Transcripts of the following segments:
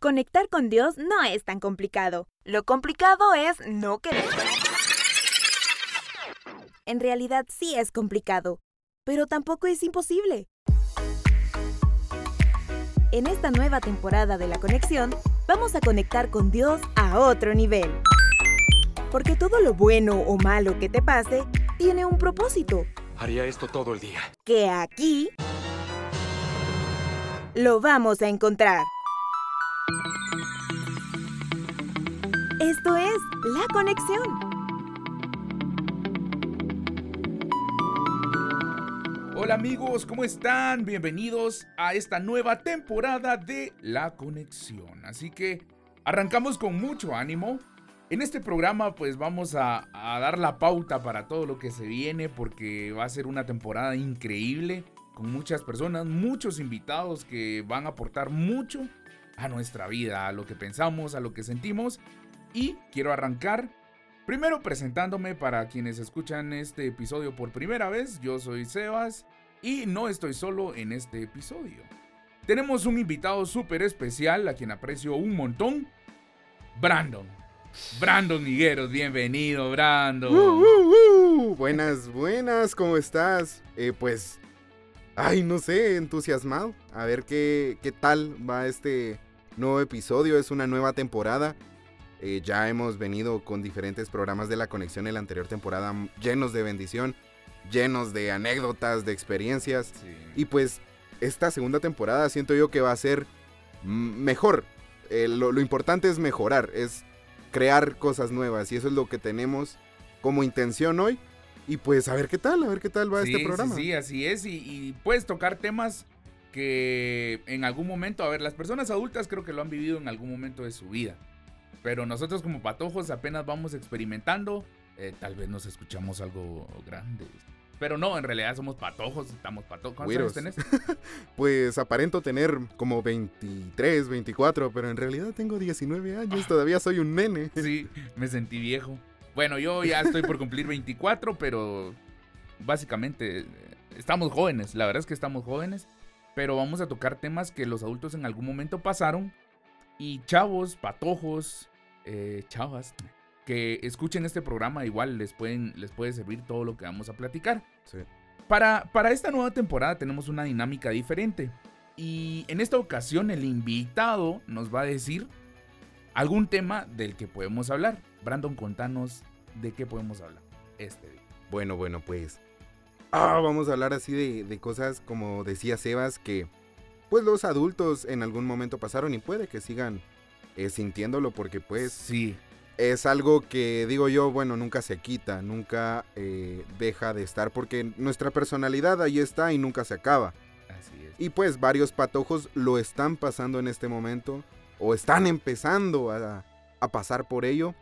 Conectar con Dios no es tan complicado. Lo complicado es no querer. En realidad sí es complicado, pero tampoco es imposible. En esta nueva temporada de La Conexión, vamos a conectar con Dios a otro nivel. Porque todo lo bueno o malo que te pase tiene un propósito. Haría esto todo el día. Que aquí lo vamos a encontrar. Esto es La Conexión. Hola amigos, ¿cómo están? Bienvenidos a esta nueva temporada de La Conexión. Así que arrancamos con mucho ánimo. En este programa pues vamos a, dar la pauta para todo lo que se viene porque va a ser una temporada increíble con muchas personas, muchos invitados que van a aportar mucho a nuestra vida, a lo que pensamos, a lo que sentimos y quiero arrancar primero presentándome para quienes escuchan este episodio por primera vez. Yo soy Sebas y no estoy solo en este episodio. Tenemos un invitado súper especial a quien aprecio un montón. Brandon. Brandon Higueros, bienvenido, Brandon. Buenas, buenas, ¿cómo estás? Eh, pues, ay, no sé, entusiasmado. A ver qué, qué tal va este nuevo episodio. Es una nueva temporada. Eh, ya hemos venido con diferentes programas de la conexión en la anterior temporada llenos de bendición, llenos de anécdotas, de experiencias. Sí. Y pues esta segunda temporada siento yo que va a ser mejor. Eh, lo, lo, importante es mejorar, es crear cosas nuevas y eso es lo que tenemos como intención hoy. Y pues a ver qué tal, a ver qué tal va sí, este programa. Sí, sí, así es. Y, y puedes tocar temas que en algún momento, a ver, las personas adultas creo que lo han vivido en algún momento de su vida. Pero nosotros como patojos apenas vamos experimentando. Eh, tal vez nos escuchamos algo grande. Pero no, en realidad somos patojos, estamos patojos. ¿Cuántos años tenés? pues aparento tener como 23, 24, pero en realidad tengo 19 años, todavía soy un nene. Sí, me sentí viejo. Bueno, yo ya estoy por cumplir 24, pero básicamente estamos jóvenes, la verdad es que estamos jóvenes, pero vamos a tocar temas que los adultos en algún momento pasaron y chavos, patojos, eh, chavas que escuchen este programa igual les, pueden, les puede servir todo lo que vamos a platicar. Sí. Para, para esta nueva temporada tenemos una dinámica diferente. Y en esta ocasión el invitado nos va a decir algún tema del que podemos hablar. Brandon, contanos de qué podemos hablar este día. Bueno, bueno, pues... Ah, vamos a hablar así de, de cosas como decía Sebas que pues los adultos en algún momento pasaron y puede que sigan eh, sintiéndolo porque pues sí. es algo que digo yo bueno nunca se quita nunca eh, deja de estar porque nuestra personalidad ahí está y nunca se acaba. Así es. Y pues varios patojos lo están pasando en este momento o están empezando a, a pasar por ello.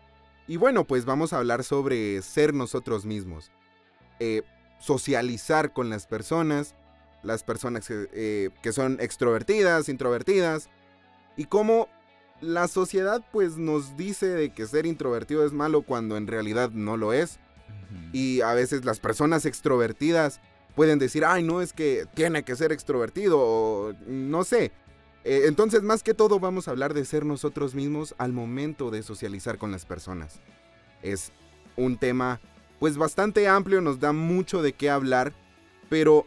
Y bueno pues vamos a hablar sobre ser nosotros mismos eh, socializar con las personas las personas que, eh, que son extrovertidas, introvertidas, y cómo la sociedad pues nos dice de que ser introvertido es malo cuando en realidad no lo es. Y a veces las personas extrovertidas pueden decir, ay, no, es que tiene que ser extrovertido, o no sé. Eh, entonces, más que todo, vamos a hablar de ser nosotros mismos al momento de socializar con las personas. Es un tema pues bastante amplio, nos da mucho de qué hablar, pero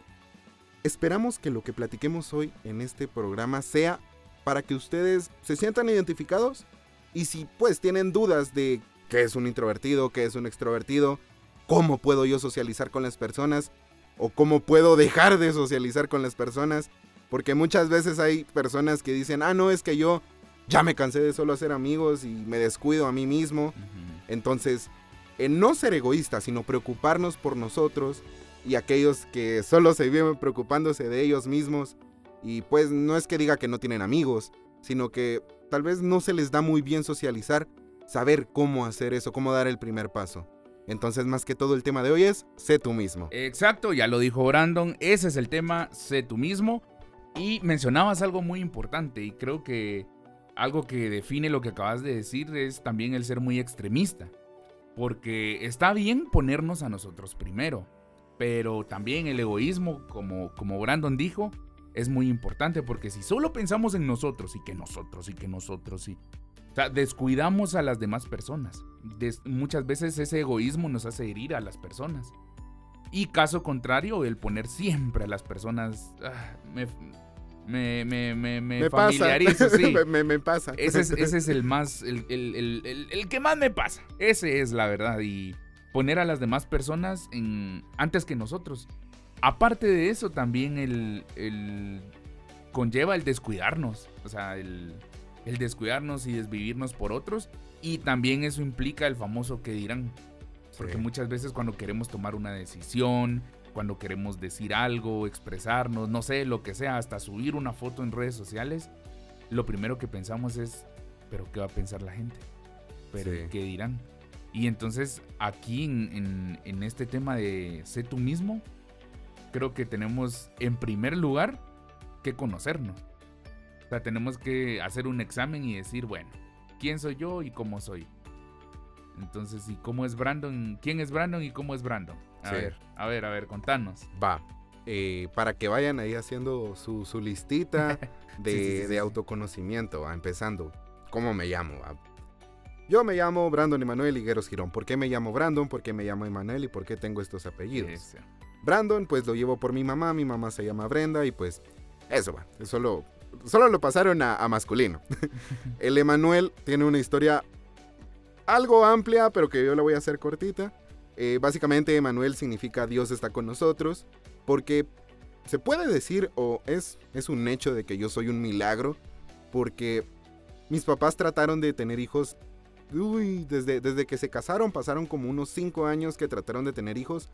Esperamos que lo que platiquemos hoy en este programa sea para que ustedes se sientan identificados y si pues tienen dudas de qué es un introvertido, qué es un extrovertido, cómo puedo yo socializar con las personas o cómo puedo dejar de socializar con las personas, porque muchas veces hay personas que dicen, ah, no, es que yo ya me cansé de solo hacer amigos y me descuido a mí mismo. Uh -huh. Entonces, en no ser egoístas, sino preocuparnos por nosotros y aquellos que solo se viven preocupándose de ellos mismos. Y pues no es que diga que no tienen amigos, sino que tal vez no se les da muy bien socializar, saber cómo hacer eso, cómo dar el primer paso. Entonces, más que todo, el tema de hoy es sé tú mismo. Exacto, ya lo dijo Brandon, ese es el tema, sé tú mismo. Y mencionabas algo muy importante y creo que algo que define lo que acabas de decir es también el ser muy extremista. Porque está bien ponernos a nosotros primero, pero también el egoísmo, como, como Brandon dijo, es muy importante porque si solo pensamos en nosotros y que nosotros y que nosotros y... O sea, descuidamos a las demás personas. Des- muchas veces ese egoísmo nos hace herir a las personas. Y caso contrario, el poner siempre a las personas... ah, me, me, me, me, me Me pasa. familiarizo, sí. me, me- pasa. Ese es, ese es el más, el- el- el- el que más me pasa. Ese es la verdad. Y poner a las demás personas en, antes que nosotros. Aparte de eso, también el, el- conlleva el descuidarnos. O sea, el, el descuidarnos y desvivirnos por otros. Y también eso implica el famoso que dirán. Porque Sí. muchas veces cuando queremos tomar una decisión, cuando queremos decir algo, expresarnos, no sé, lo que sea, hasta subir una foto en redes sociales, lo primero que pensamos es, pero ¿qué va a pensar la gente? ¿Pero Sí. qué dirán? Y entonces aquí en, en- en este tema de sé tú mismo, creo que tenemos en primer lugar que conocernos. O sea, tenemos que hacer un examen y decir, bueno, ¿quién soy yo y cómo soy? Entonces, ¿y cómo es Brandon? ¿Quién es Brandon y cómo es Brandon? A Sí. ver, a ver, a ver, contanos. Va. eh, para que vayan ahí haciendo su, su listita de, Sí, sí, de autoconocimiento, va, empezando. ¿Cómo me llamo? va? Yo me llamo Brandon Emanuel Higueros Girón. ¿Por qué me llamo Brandon? ¿Por qué me llamo Emanuel? ¿Y por qué tengo estos apellidos? Brandon, pues lo llevo por mi mamá. Mi mamá se llama Brenda y pues eso va. Solo, solo lo pasaron a, a masculino. El Emanuel tiene una historia algo amplia, pero que yo la voy a hacer cortita. Eh, básicamente, Emanuel significa Dios está con nosotros, porque se puede decir, o es, es un hecho de que yo soy un milagro, porque mis papás trataron de tener hijos. Uy, desde, desde que se casaron pasaron como unos 5 años que trataron de tener hijos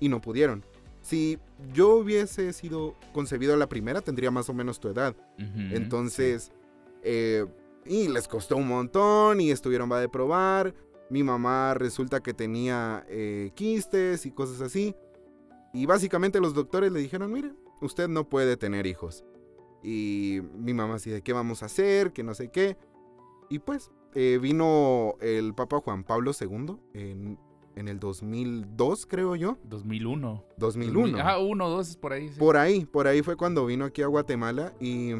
y no pudieron. Si yo hubiese sido concebido a la primera, tendría más o menos tu edad. Entonces, eh, y les costó un montón y estuvieron va de probar. Mi mamá resulta que tenía eh, quistes y cosas así. Y básicamente los doctores le dijeron, mire, usted no puede tener hijos. Y mi mamá así de qué vamos a hacer, que no sé qué. Y pues eh, vino el Papa Juan Pablo II en, en el 2002, creo yo. 2001. 2001. Ah, uno, dos es por ahí. sí. Por ahí, por ahí fue cuando vino aquí a Guatemala y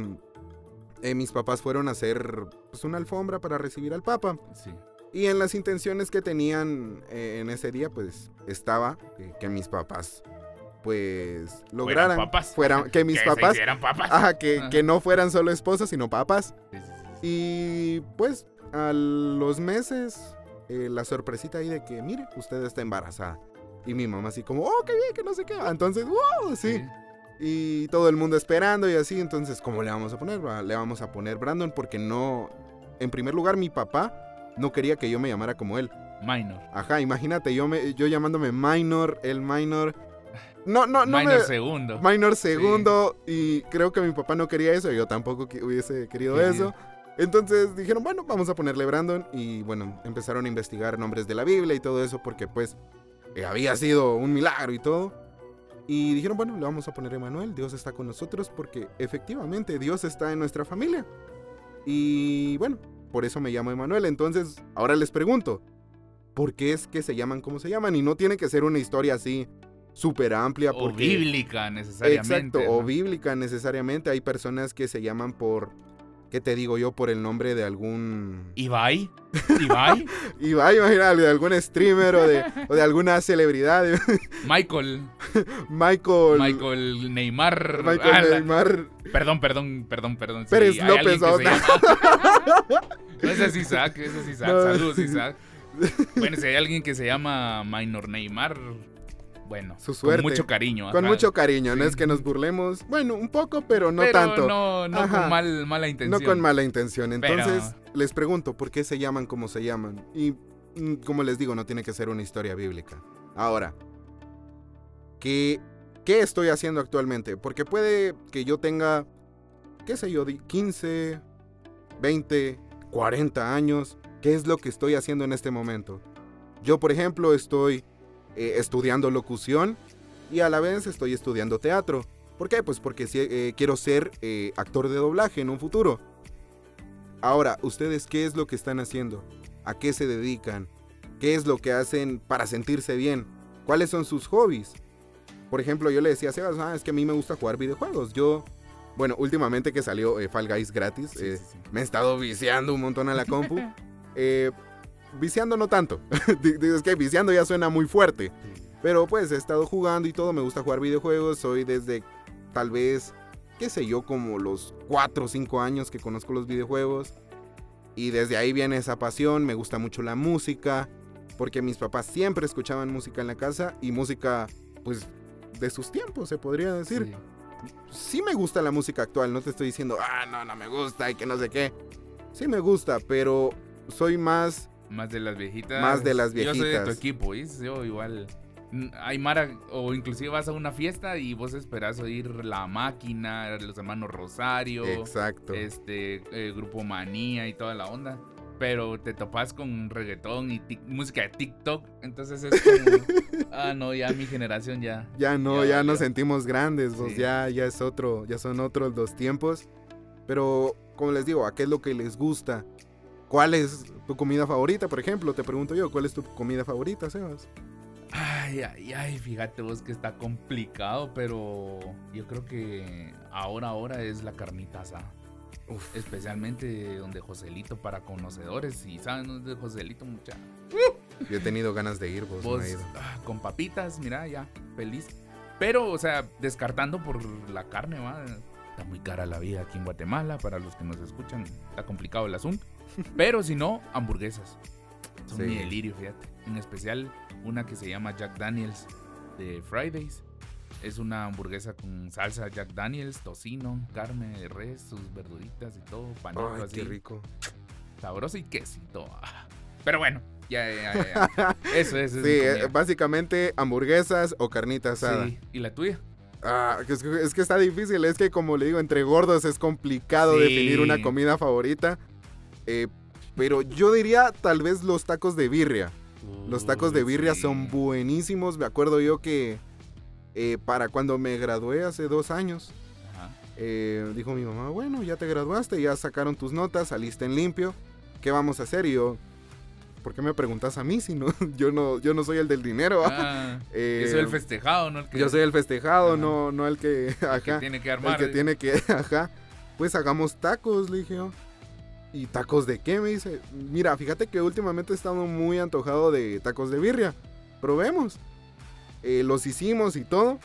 eh, mis papás fueron a hacer pues, una alfombra para recibir al Papa. Sí. Y en las intenciones que tenían eh, en ese día, pues estaba que mis papás, pues lograran, papas. fueran- que mis se papás, papas. ajá, que, Ajá. que no fueran solo esposas, sino papas. Sí, sí, sí. Y pues a los meses, eh, la sorpresita ahí de que, mire, usted está embarazada. Y mi mamá así como, oh, qué bien, que no sé qué. Entonces, wow, sí. Sí. Y todo el mundo esperando y así. Entonces, ¿cómo le vamos a poner? Le vamos a poner Brandon porque no... En primer lugar, mi papá no quería que yo me llamara como él. Minor. Ajá, imagínate, yo, me, yo llamándome Minor, el Minor... No, no, no Minor me... segundo. Minor segundo y creo que mi papá no quería eso, yo tampoco que hubiese querido Sí. eso. Entonces dijeron, bueno, vamos a ponerle Brandon y bueno, empezaron a investigar nombres de la Biblia y todo eso porque pues eh, había sido un milagro y todo. Y dijeron, bueno, le vamos a poner Emanuel, Dios está con nosotros porque efectivamente Dios está en nuestra familia. Y bueno, por eso me llamo Emanuel. Entonces, ahora les pregunto, ¿por qué es que se llaman como se llaman? Y no tiene que ser una historia así súper amplia O bíblica necesariamente. Exacto, o bíblica necesariamente. Hay personas que se llaman por, ¿qué te digo yo? Por el nombre de algún... Ibai. Ibai. Ibai, imagínate, de algún streamer o de, o de alguna celebridad. Michael. Michael... Michael Neymar. Michael Ah, la- Neymar. Perdón, perdón, perdón, perdón. Sí, Pérez hay López, No, ese es Isaac, ese es Isaac. No. Saludos, Isaac. Bueno, si hay alguien que se llama Minor Neymar, bueno, Su suerte. con mucho cariño. Con mucho cariño, no es que nos burlemos. Bueno, un poco, pero no Pero tanto. No, no Ajá. con mal, mala No intención. con mala intención. Pero- Entonces, les pregunto, ¿por qué se llaman como se llaman? Y mm, como les digo, no tiene que ser una historia bíblica. Ahora, ¿qué, qué estoy haciendo actualmente? Porque puede que yo tenga, qué sé yo, di- 15, 20, 40 años. ¿Qué es lo que estoy haciendo en este momento? Yo, por ejemplo, estoy eh, estudiando locución y a la vez estoy estudiando teatro. ¿Por qué? Pues porque eh, quiero ser eh, actor de doblaje en un futuro. Ahora, ¿ustedes qué es lo que están haciendo? ¿A qué se dedican? ¿Qué es lo que hacen para sentirse bien? ¿Cuáles son sus hobbies? Por ejemplo, yo le decía a Sebas, ah, es que a mí me gusta jugar videojuegos. Yo Bueno, últimamente que salió eh, Fall Guys gratis, Sí, sí, sí. me he estado viciando un montón a la compu. Viciando no tanto. Es que viciando ya suena muy fuerte. Pero pues he estado jugando y todo, me gusta jugar videojuegos. Soy desde tal vez, qué sé yo, como los 4 o 5 años que conozco los videojuegos. Y desde ahí viene esa pasión, me gusta mucho la música. Porque mis papás siempre escuchaban música en la casa y música, pues, de sus tiempos, se podría decir Sí. sí me gusta la música actual, no te estoy diciendo, ah, no, no me gusta y que no sé qué. Sí me gusta, pero soy más, Más de las viejitas. Más de las Yo soy de tu viejitas. equipo. Yo igual. Hay Mara, o inclusive vas a una fiesta y vos esperás oír La Máquina, Los Hermanos Rosario, exacto. este, eh, Grupo Manía y toda la onda. Pero te topas con reggaetón y tic- música de TikTok, entonces es como, ah, no, ya mi generación ya. Ya no, Ya ya, nos sentimos grandes, Sí. ya, ya es otro, ya son otros los tiempos. Pero, como les digo, ¿a qué es lo que les gusta? ¿Cuál es tu comida favorita, por ejemplo? Te pregunto yo, ¿cuál es tu comida favorita, Sebas? Ay, ay, ay, fíjate vos que está complicado, pero yo creo que ahora, ahora es la carnita asada. Uf, Especialmente donde Joselito para conocedores. Y saben dónde Joselito, mucha. yo he tenido ganas de ir, vos, no Vos he ido. ah, con papitas, mira, ya, feliz. Pero, o sea, descartando por la carne, va. Está muy cara la vida aquí en Guatemala. Para los que nos escuchan, está complicado el asunto. Pero si no, hamburguesas. Son Sí. mi delirio, fíjate. En especial una que se llama Jack Daniels de Fridays. Es una hamburguesa con salsa Jack Daniels, tocino, carne de res, sus verduritas y todo, panito Ay, así qué rico. sabroso y quesito. Pero bueno, ya, ya, ya. Eso, es. Sí, eh, básicamente hamburguesas o carnita asada. Sí, ¿Y la tuya? Ah, es, que- es que está difícil, es que como le digo, entre gordos es complicado Sí. definir una comida favorita. Eh, pero yo diría tal vez los tacos de birria. Los tacos de Uy, birria son buenísimos. Me acuerdo yo que eh, para cuando me gradué hace dos años, eh, dijo mi mamá, bueno, ya te graduaste, ya sacaron tus notas, saliste en limpio, ¿qué vamos a hacer? Y yo, ¿por qué me preguntas a mí si no? yo no, yo no soy el del dinero. Ah, Eh, yo soy el festejado, ¿no? El que, yo soy el festejado, Ajá. no, no el que... el que tiene que El armar. que eh. tiene que, ajá, pues hagamos tacos, le dije yo. ¿Y tacos de qué? Me dice. Mira, fíjate que últimamente he estado muy antojado de tacos de birria. Probemos. Eh, los hicimos y todo.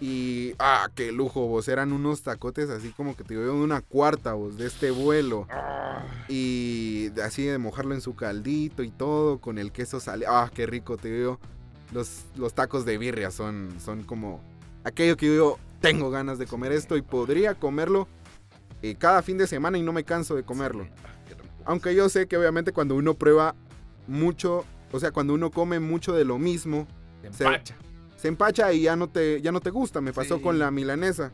Y, ah, qué lujo, vos. Eran unos tacotes así como que te digo de una cuarta, vos, de este vuelo. Y así de mojarlo en su caldito y todo, con el queso sale. Ah, qué rico, te digo. Los, los tacos de birria son, son como aquello que yo tengo ganas de comer esto y podría comerlo eh, cada fin de semana y no me canso de comerlo. Ah. Aunque yo sé que obviamente cuando uno prueba mucho, o sea, cuando uno come mucho de lo mismo, se- empacha. se empacha y ya no te, ya no te gusta. Me pasó Sí. con la milanesa.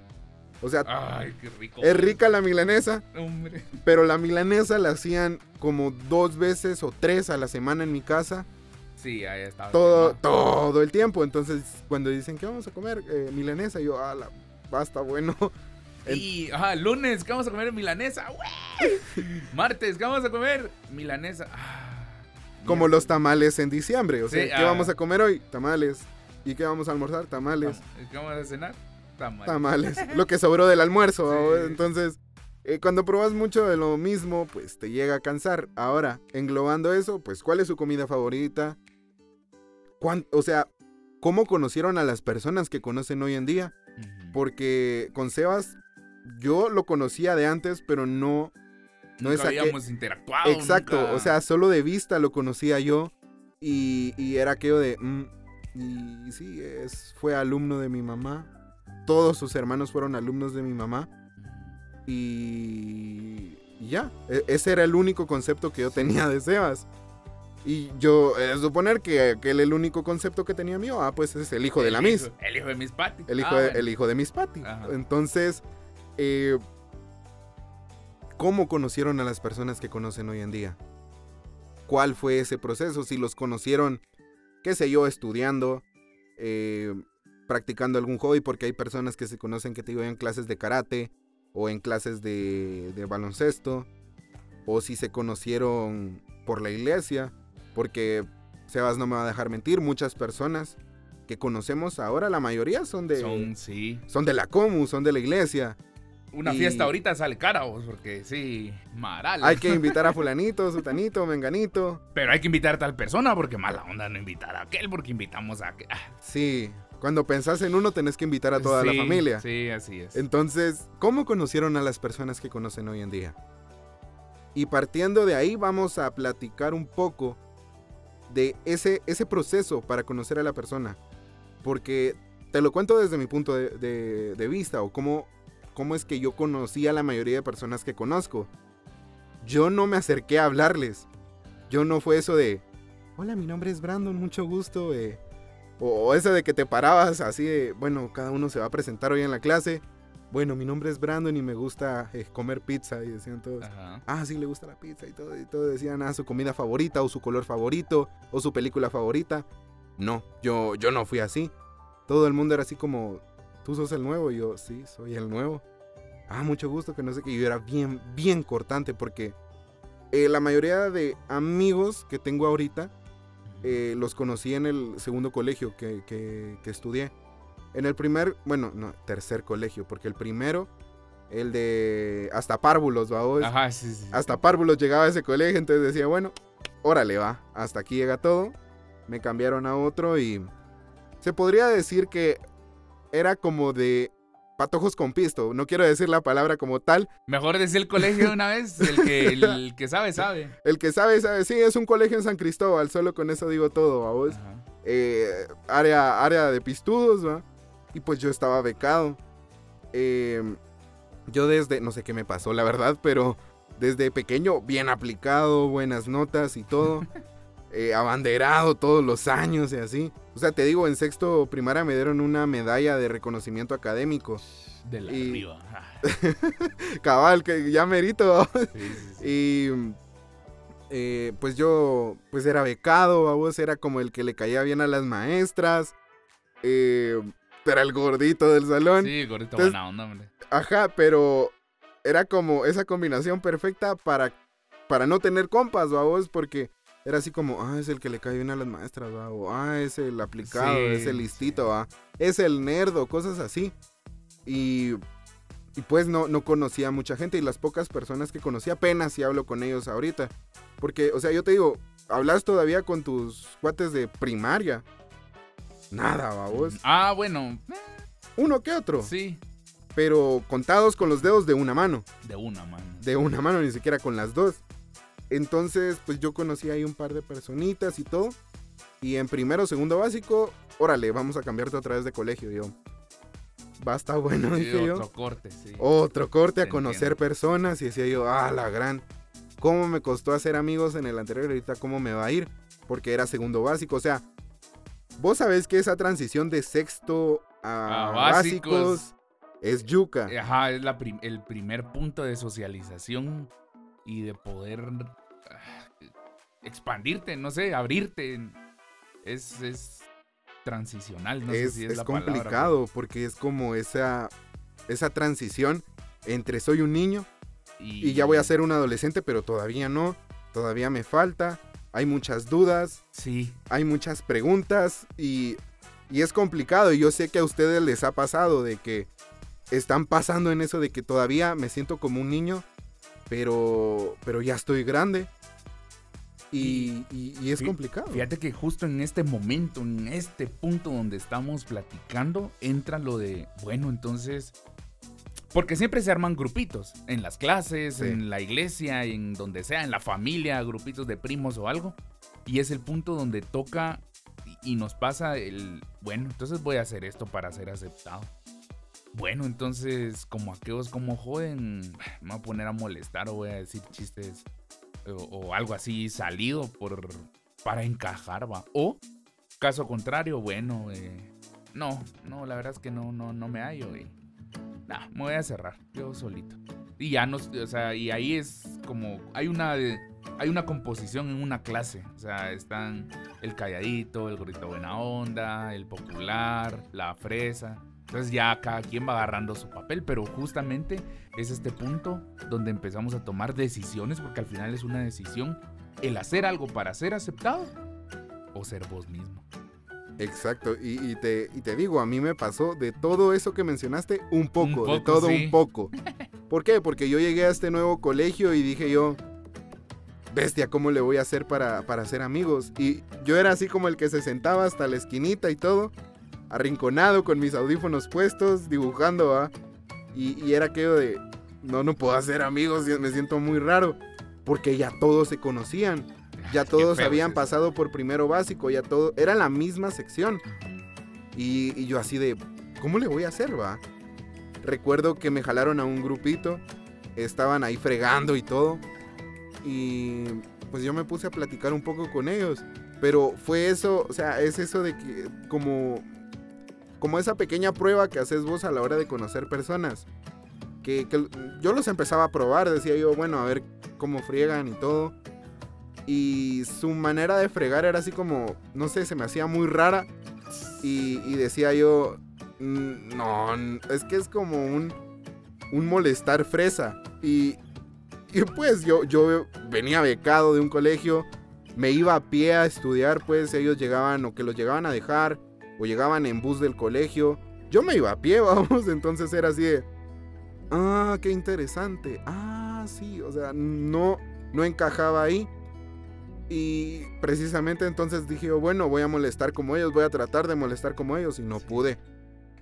O sea, Ay, qué rico. es rica la milanesa, Hombre. pero la milanesa la hacían como dos veces o tres a la semana en mi casa. Sí, ahí está. todo, todo el tiempo. Entonces, cuando dicen que vamos a comer eh, milanesa, yo, ah, la, basta, bueno. Y, ajá, lunes, ¿qué vamos a comer? Milanesa. ¡Güey! Martes, ¿qué vamos a comer? Milanesa. Ah, Como los tamales en diciembre. O sea, Sí, ¿qué ah. vamos a comer hoy? Tamales. ¿Y qué vamos a almorzar? Tamales. ¿Qué vamos a cenar? Tamal. Tamales. Lo que sobró del almuerzo. Entonces, eh, cuando probas mucho de lo mismo, pues te llega a cansar. Ahora, englobando eso, pues, ¿cuál es su comida favorita? ¿Cuán- o sea, ¿cómo conocieron a las personas que conocen hoy en día? Porque con Sebas, yo lo conocía de antes, pero no. No Nunca es aquel- habíamos interactuado. Exacto, nunca- o sea, solo de vista lo conocía yo. Y, y era aquello de. mm, y sí, es, fue alumno de mi mamá. Todos sus hermanos fueron alumnos de mi mamá. Y, ya, e- ese era el único concepto que yo tenía de Sebas. Y yo, eh, suponer que, que él el único concepto que tenía mío, ah, pues es el hijo de la hijo- Miss. El hijo de Miss Patty. El hijo, Ah, de, bueno. el hijo de Miss Patty. Ajá. Entonces, eh, ¿cómo conocieron a las personas que conocen hoy en día? ¿Cuál fue ese proceso? Si los conocieron, qué sé yo, estudiando, eh, practicando algún hobby, porque hay personas que se conocen que te digo en clases de karate o en clases de, de baloncesto, o si se conocieron por la iglesia, porque Sebas no me va a dejar mentir, muchas personas que conocemos ahora, la mayoría son de Son, sí. son de la comu, son de la iglesia. Una Y- fiesta ahorita sale cara, vos, porque sí, maral. Hay que invitar a fulanito, sutanito, menganito. Pero hay que invitar a tal persona porque mala onda no invitar a aquel porque invitamos a aquel. Ah, Sí, cuando pensás en uno tenés que invitar a toda la familia. Sí, así es. Entonces, ¿cómo conocieron a las personas que conocen hoy en día? Y partiendo de ahí vamos a platicar un poco de ese, ese proceso para conocer a la persona. Porque te lo cuento desde mi punto de, de- de vista o cómo, cómo es que yo conocí a la mayoría de personas que conozco. Yo no me acerqué a hablarles. Yo no fue eso de, hola, mi nombre es Brandon, mucho gusto. eh". O, o ese de que te parabas así de, bueno, cada uno se va a presentar hoy en la clase. Bueno, mi nombre es Brandon y me gusta eh, comer pizza. Y decían todos, Ajá. ah, sí, le gusta la pizza y todo. Y todo decían, ah, su comida favorita o su color favorito o su película favorita. No, yo, yo no fui así. Todo el mundo era así como, tú sos el nuevo. Y yo, sí, soy el nuevo. Ah, mucho gusto, que no sé qué. Yo era bien, bien cortante porque eh, la mayoría de amigos que tengo ahorita eh, los conocí en el segundo colegio que, que- que estudié. En el primer, bueno, no, tercer colegio, porque el primero, el de hasta párvulos, va? Ajá, sí, sí. Hasta párvulos llegaba a ese colegio, entonces decía, bueno, órale, va, hasta aquí llega todo. Me cambiaron a otro y se podría decir que era como de patojos con pisto. No quiero decir la palabra como tal. Mejor decir el colegio de una vez. El que, el que sabe, sabe. El que sabe, sabe. Sí, es un colegio en San Cristóbal, solo con eso digo todo, ¿va vos? Eh, área, área de pistudos, ¿va? Y pues yo estaba becado. Eh, yo desde, no sé qué me pasó, la verdad, pero desde pequeño, bien aplicado, buenas notas y todo. eh, abanderado todos los años y así. O sea, te digo, en sexto primaria me dieron una medalla de reconocimiento académico. De la Y- arriba. Ah, Cabal, que ya merito. ¿va? sí, sí, sí. Y eh, pues yo pues era becado, a vos era como el que le caía bien a las maestras. eh, era el gordito del salón. Sí, gordito Entonces- buena onda, hombre. Ajá, pero era como esa combinación perfecta para, para no tener compas, ¿va vos? Porque era así como, ah, es el que le cae bien a las maestras, ¿va? O, ah, es el aplicado, Sí, es el listito, ¿va? Es el nerdo, cosas así. Y, y pues no, no conocía a mucha gente y las pocas personas que conocía apenas si hablo con ellos ahorita. Porque, o sea, yo te digo, hablas todavía con tus cuates de primaria. Nada, ¿va vos? Ah, bueno. Uno que otro. Sí, Pero contados con los dedos de una mano. de una mano. de una mano, ni siquiera con las dos. Entonces, pues yo conocí ahí un par de personitas y todo. Y en primero, segundo básico, órale, vamos a cambiarte otra vez de colegio. Y yo, basta bueno, Sí, dije yo. otro corte, sí. Otro corte a conocer personas. Y decía yo, ah, la gran. ¿Cómo me costó hacer amigos en el anterior? Ahorita, ¿cómo me va a ir? Porque era segundo básico. O sea, vos sabés que esa transición de sexto a, A básicos, básicos. es yuca. Ajá, es la prim- el primer punto de socialización y de poder expandirte, no sé, abrirte. Es, es transicional, no sé es, si es, es la palabra, complicado porque es como esa, esa transición entre soy un niño pero- y ya voy a ser un adolescente, pero todavía no, todavía me falta, hay muchas dudas, Sí, hay muchas preguntas y, y es complicado. Y yo sé que a ustedes les ha pasado de que están pasando en eso de que todavía me siento como un niño, pero, pero ya estoy grande. Y, y- y es complicado. Fíjate que justo en este momento, en este punto donde estamos platicando, entra lo de, bueno, entonces, porque siempre se arman grupitos, en las clases, Sí. en la iglesia, en donde sea, en la familia, grupitos de primos o algo, y es el punto donde toca y nos pasa el, bueno, entonces voy a hacer esto para ser aceptado. Bueno, entonces, como aquellos como joden, me voy a poner a molestar o voy a decir chistes o, algo así salido por para encajar, va. O caso contrario, bueno, eh, no, no, la verdad es que no, no, no me hallo y nah, me voy a cerrar yo solito. Y ya no, o sea, y ahí es como hay una hay una composición en una clase, o sea, están el calladito, el gorrito buena onda, el popular, la fresa. Entonces ya cada quien va agarrando su papel, pero justamente es este punto donde empezamos a tomar decisiones, porque al final es una decisión el hacer algo para ser aceptado o ser vos mismo. Exacto, y, y te, y te digo, a mí me pasó de todo eso que mencionaste, un poco, de poco, todo sí. un poco. ¿Por qué? Porque yo llegué a este nuevo colegio y dije yo, bestia, ¿cómo le voy a hacer para, para hacer amigos? Y yo era así como el que se sentaba hasta la esquinita y todo, arrinconado con mis audífonos puestos, dibujando, ¿va? Y, y era aquello de, no, no puedo hacer amigos, me siento muy raro, porque ya todos se conocían, ya todos habían es pasado por primero básico, ya todo, era la misma sección. Y, y yo así de, ¿cómo le voy a hacer, va? Recuerdo que me jalaron a un grupito, estaban ahí fregando y todo. Y pues yo me puse a platicar un poco con ellos. Pero fue eso, o sea, es eso de que como, como esa pequeña prueba que haces vos a la hora de conocer personas. Que, yo los empezaba a probar, decía yo, bueno, a ver cómo friegan y todo. Y su manera de fregar era así como, no sé, se me hacía muy rara. Y, y decía yo, "Mm, no, es que es como un, un molestar fresa. Y, y pues yo, yo venía becado de un colegio, me iba a pie a estudiar, pues ellos llegaban o que los llegaban a dejar o llegaban en bus del colegio. Yo me iba a pie, vamos, entonces era así de, ah, qué interesante. Ah, sí, o sea, no, no encajaba ahí. Y precisamente entonces dije, bueno, voy a molestar como ellos, voy a tratar de molestar como ellos y no pude.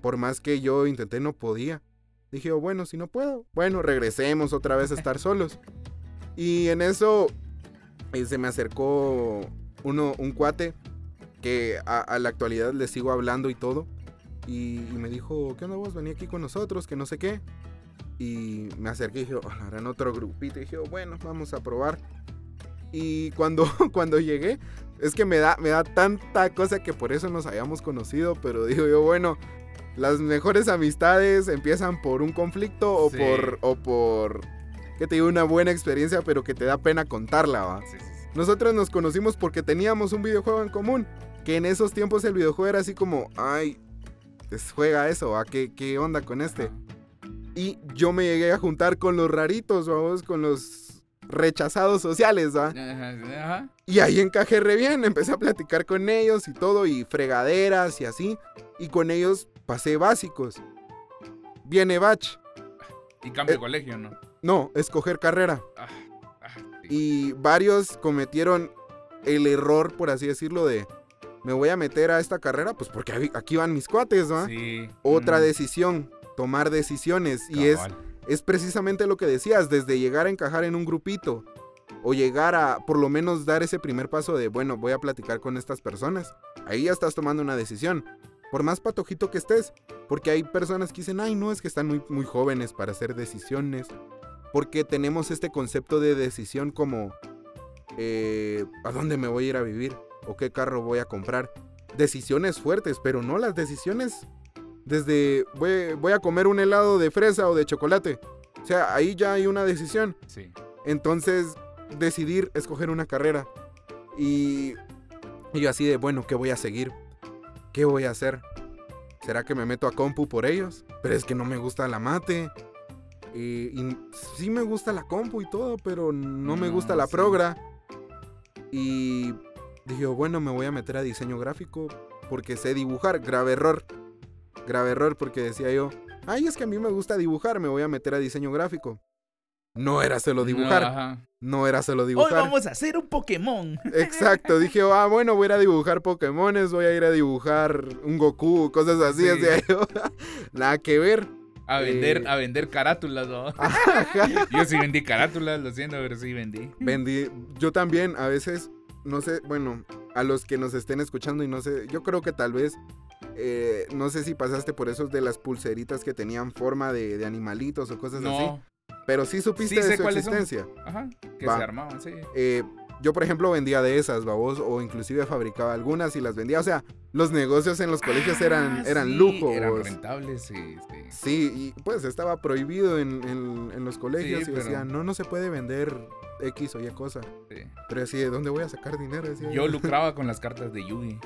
Por más que yo intenté, no podía. Dije, yo, bueno, si no puedo, bueno, regresemos otra vez a estar solos. Y en eso eh, se me acercó uno, un cuate que a, a la actualidad le sigo hablando y todo. Y, y me dijo, ¿qué onda vos? Vení aquí con nosotros, que no sé qué. Y me acerqué y dije, oh, harán otro grupito. Y dije, oh, bueno, vamos a probar. Y cuando, cuando llegué, es que me da, me da tanta cosa que por eso nos habíamos conocido. Pero digo yo, bueno, las mejores amistades empiezan por un conflicto o Sí. por, o por, que te digo, una buena experiencia, pero que te da pena contarla, ¿va? Sí, sí, sí. Nosotros nos conocimos porque teníamos un videojuego en común. Que en esos tiempos el videojuego era así como, ay, pues juega eso, ¿a qué, qué onda con este? Y yo me llegué a juntar con los raritos, vamos, con los rechazados sociales, ¿va? Ajá, ajá. Y ahí encajé re bien, empecé a platicar con ellos y todo, y fregaderas y así. Y con ellos pasé básicos. Viene batch. Y cambio Eh, de colegio, ¿no? No, escoger carrera. Ah, ah, sí. Y varios cometieron el error, por así decirlo, de me voy a meter a esta carrera, pues porque aquí van mis cuates, ¿va? Sí. Otra Mm, decisión, tomar decisiones. Y es, es precisamente lo que decías, desde llegar a encajar en un grupito o llegar a por lo menos dar ese primer paso de, bueno, voy a platicar con estas personas. Ahí ya estás tomando una decisión. Por más patojito que estés, porque hay personas que dicen, ay, no, es que están muy, muy jóvenes para hacer decisiones. Porque tenemos este concepto de decisión como, eh, ¿a dónde me voy a ir a vivir? ¿O qué carro voy a comprar? Decisiones fuertes, pero no las decisiones desde voy, voy a comer un helado de fresa o de chocolate. O sea, ahí ya hay una decisión. Sí. Entonces, decidir escoger una carrera. Y, y yo así de, bueno, ¿qué voy a seguir? ¿Qué voy a hacer? ¿Será que me meto a compu por ellos? Pero es que no me gusta la mate. Y, y sí me gusta la compu y todo, pero no me gusta la sí. progra. Y dije, bueno, me voy a meter a diseño gráfico porque sé dibujar. Grave error. Grave error porque decía yo, ay, es que a mí me gusta dibujar, me voy a meter a diseño gráfico. No era solo dibujar, No, no era solo Hoy dibujar. vamos a hacer un Pokémon. Exacto, dije, ah, bueno, voy a ir a dibujar Pokémones, voy a ir a dibujar un Goku, cosas así, Sí. decía yo. Nada que ver. A vender, Eh. a vender carátulas, ¿no? Ajá. Yo sí vendí carátulas, lo siento, pero sí vendí. Vendí, yo también, a veces, no sé, bueno, a los que nos estén escuchando y no sé, yo creo que tal vez, eh, no sé si pasaste por esos de las pulseritas que tenían forma de, de animalitos o cosas así, No. pero sí supiste Sí de su son. existencia. Ajá. Que Va. se armaban, sí. Eh, yo, por ejemplo, vendía de esas, babos, o inclusive fabricaba algunas y las vendía. O sea, los negocios en los colegios eran, Ah, eran sí, lujos. Eran rentables, sí, sí. Sí, y pues estaba prohibido en, en- en los colegios Sí, y pero- decían, no, no se puede vender X o Y cosa. sí. Pero así, ¿de dónde voy a sacar dinero? Yo lucraba con las cartas de Yugi.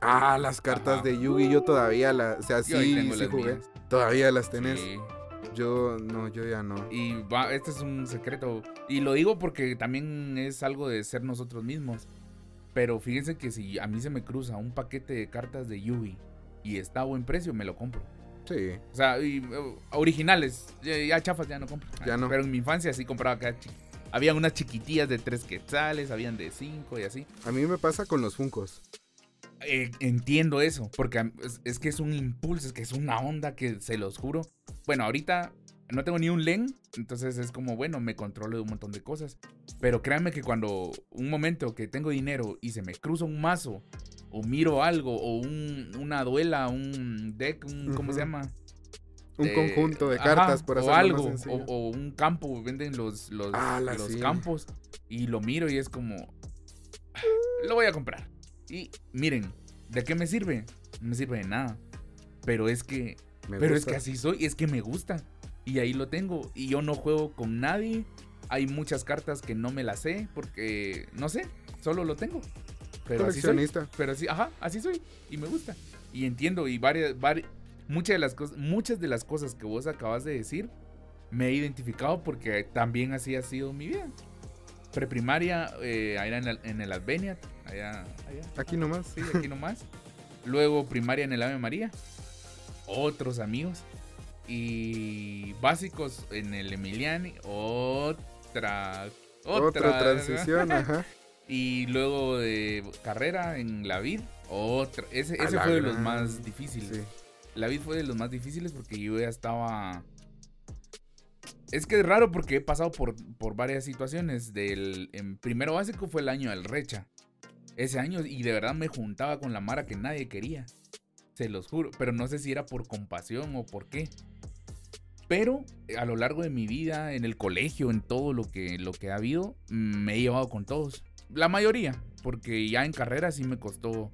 Ah, las cartas Ajá. de Yugi, yo todavía las, o sea, Yo sí, tengo sí las jugué. mías. Todavía las tenés. Sí. Yo, no, yo ya no. Y va, este es un secreto. Y lo digo porque también es algo de ser nosotros mismos. Pero fíjense que si a mí se me cruza un paquete de cartas de Yugi y está a buen precio, me lo compro. Sí. O sea, y, uh, originales. Ya, chafas ya no compro. Ya no. Pero en mi infancia sí compraba acá. Habían unas chiquitillas de tres quetzales, habían de cinco y así. A mí me pasa con los Funcos. Eh, entiendo eso, porque es, es que es un impulso, es que es una onda que se los juro. Bueno, ahorita no tengo ni un len, entonces es como, bueno, me controlo de un montón de cosas. Pero créanme que cuando un momento que tengo dinero y se me cruza un mazo, o miro algo, o un- una duela, un deck, un, ¿cómo se llama? Un conjunto de ajá, cartas, por o hacerlo algo, más sencillo. o, o un campo, venden los, los, sí. campos y lo miro y es como, lo voy a comprar. Y miren, ¿de qué me sirve? No me sirve de nada. Pero es que, Me pero es que así soy, es que me gusta. Y ahí lo tengo. Y yo no juego con nadie. Hay muchas cartas que no me las sé porque, no sé, solo lo tengo. Pero así soy. Pero así, ajá, así soy. Y me gusta. Y entiendo. Y varias, vari- muchas de las cosas, muchas de las cosas que vos acabas de decir, me he identificado porque también así ha sido mi vida. Preprimaria, eh, allá en el, en el allá, allá. Aquí nomás. Sí, aquí nomás. Luego primaria en el Ave María. Otros amigos. Y básicos en el Emiliani. Otra. Otra, Otra transición, ajá. y luego de carrera en la vid. Otra. Ese, ese fue de los más difíciles. Sí. La vid fue de los más difíciles porque yo ya estaba. Es que es raro porque he pasado por, por varias situaciones. Del, en primero básico fue el año del Recha. Ese año, y de verdad me juntaba con la Mara que nadie quería. Se los juro. Pero no sé si era por compasión o por qué. Pero a lo largo de mi vida, en el colegio, en todo lo que, lo que ha habido, me he llevado con todos. La mayoría. Porque ya en carrera sí me costó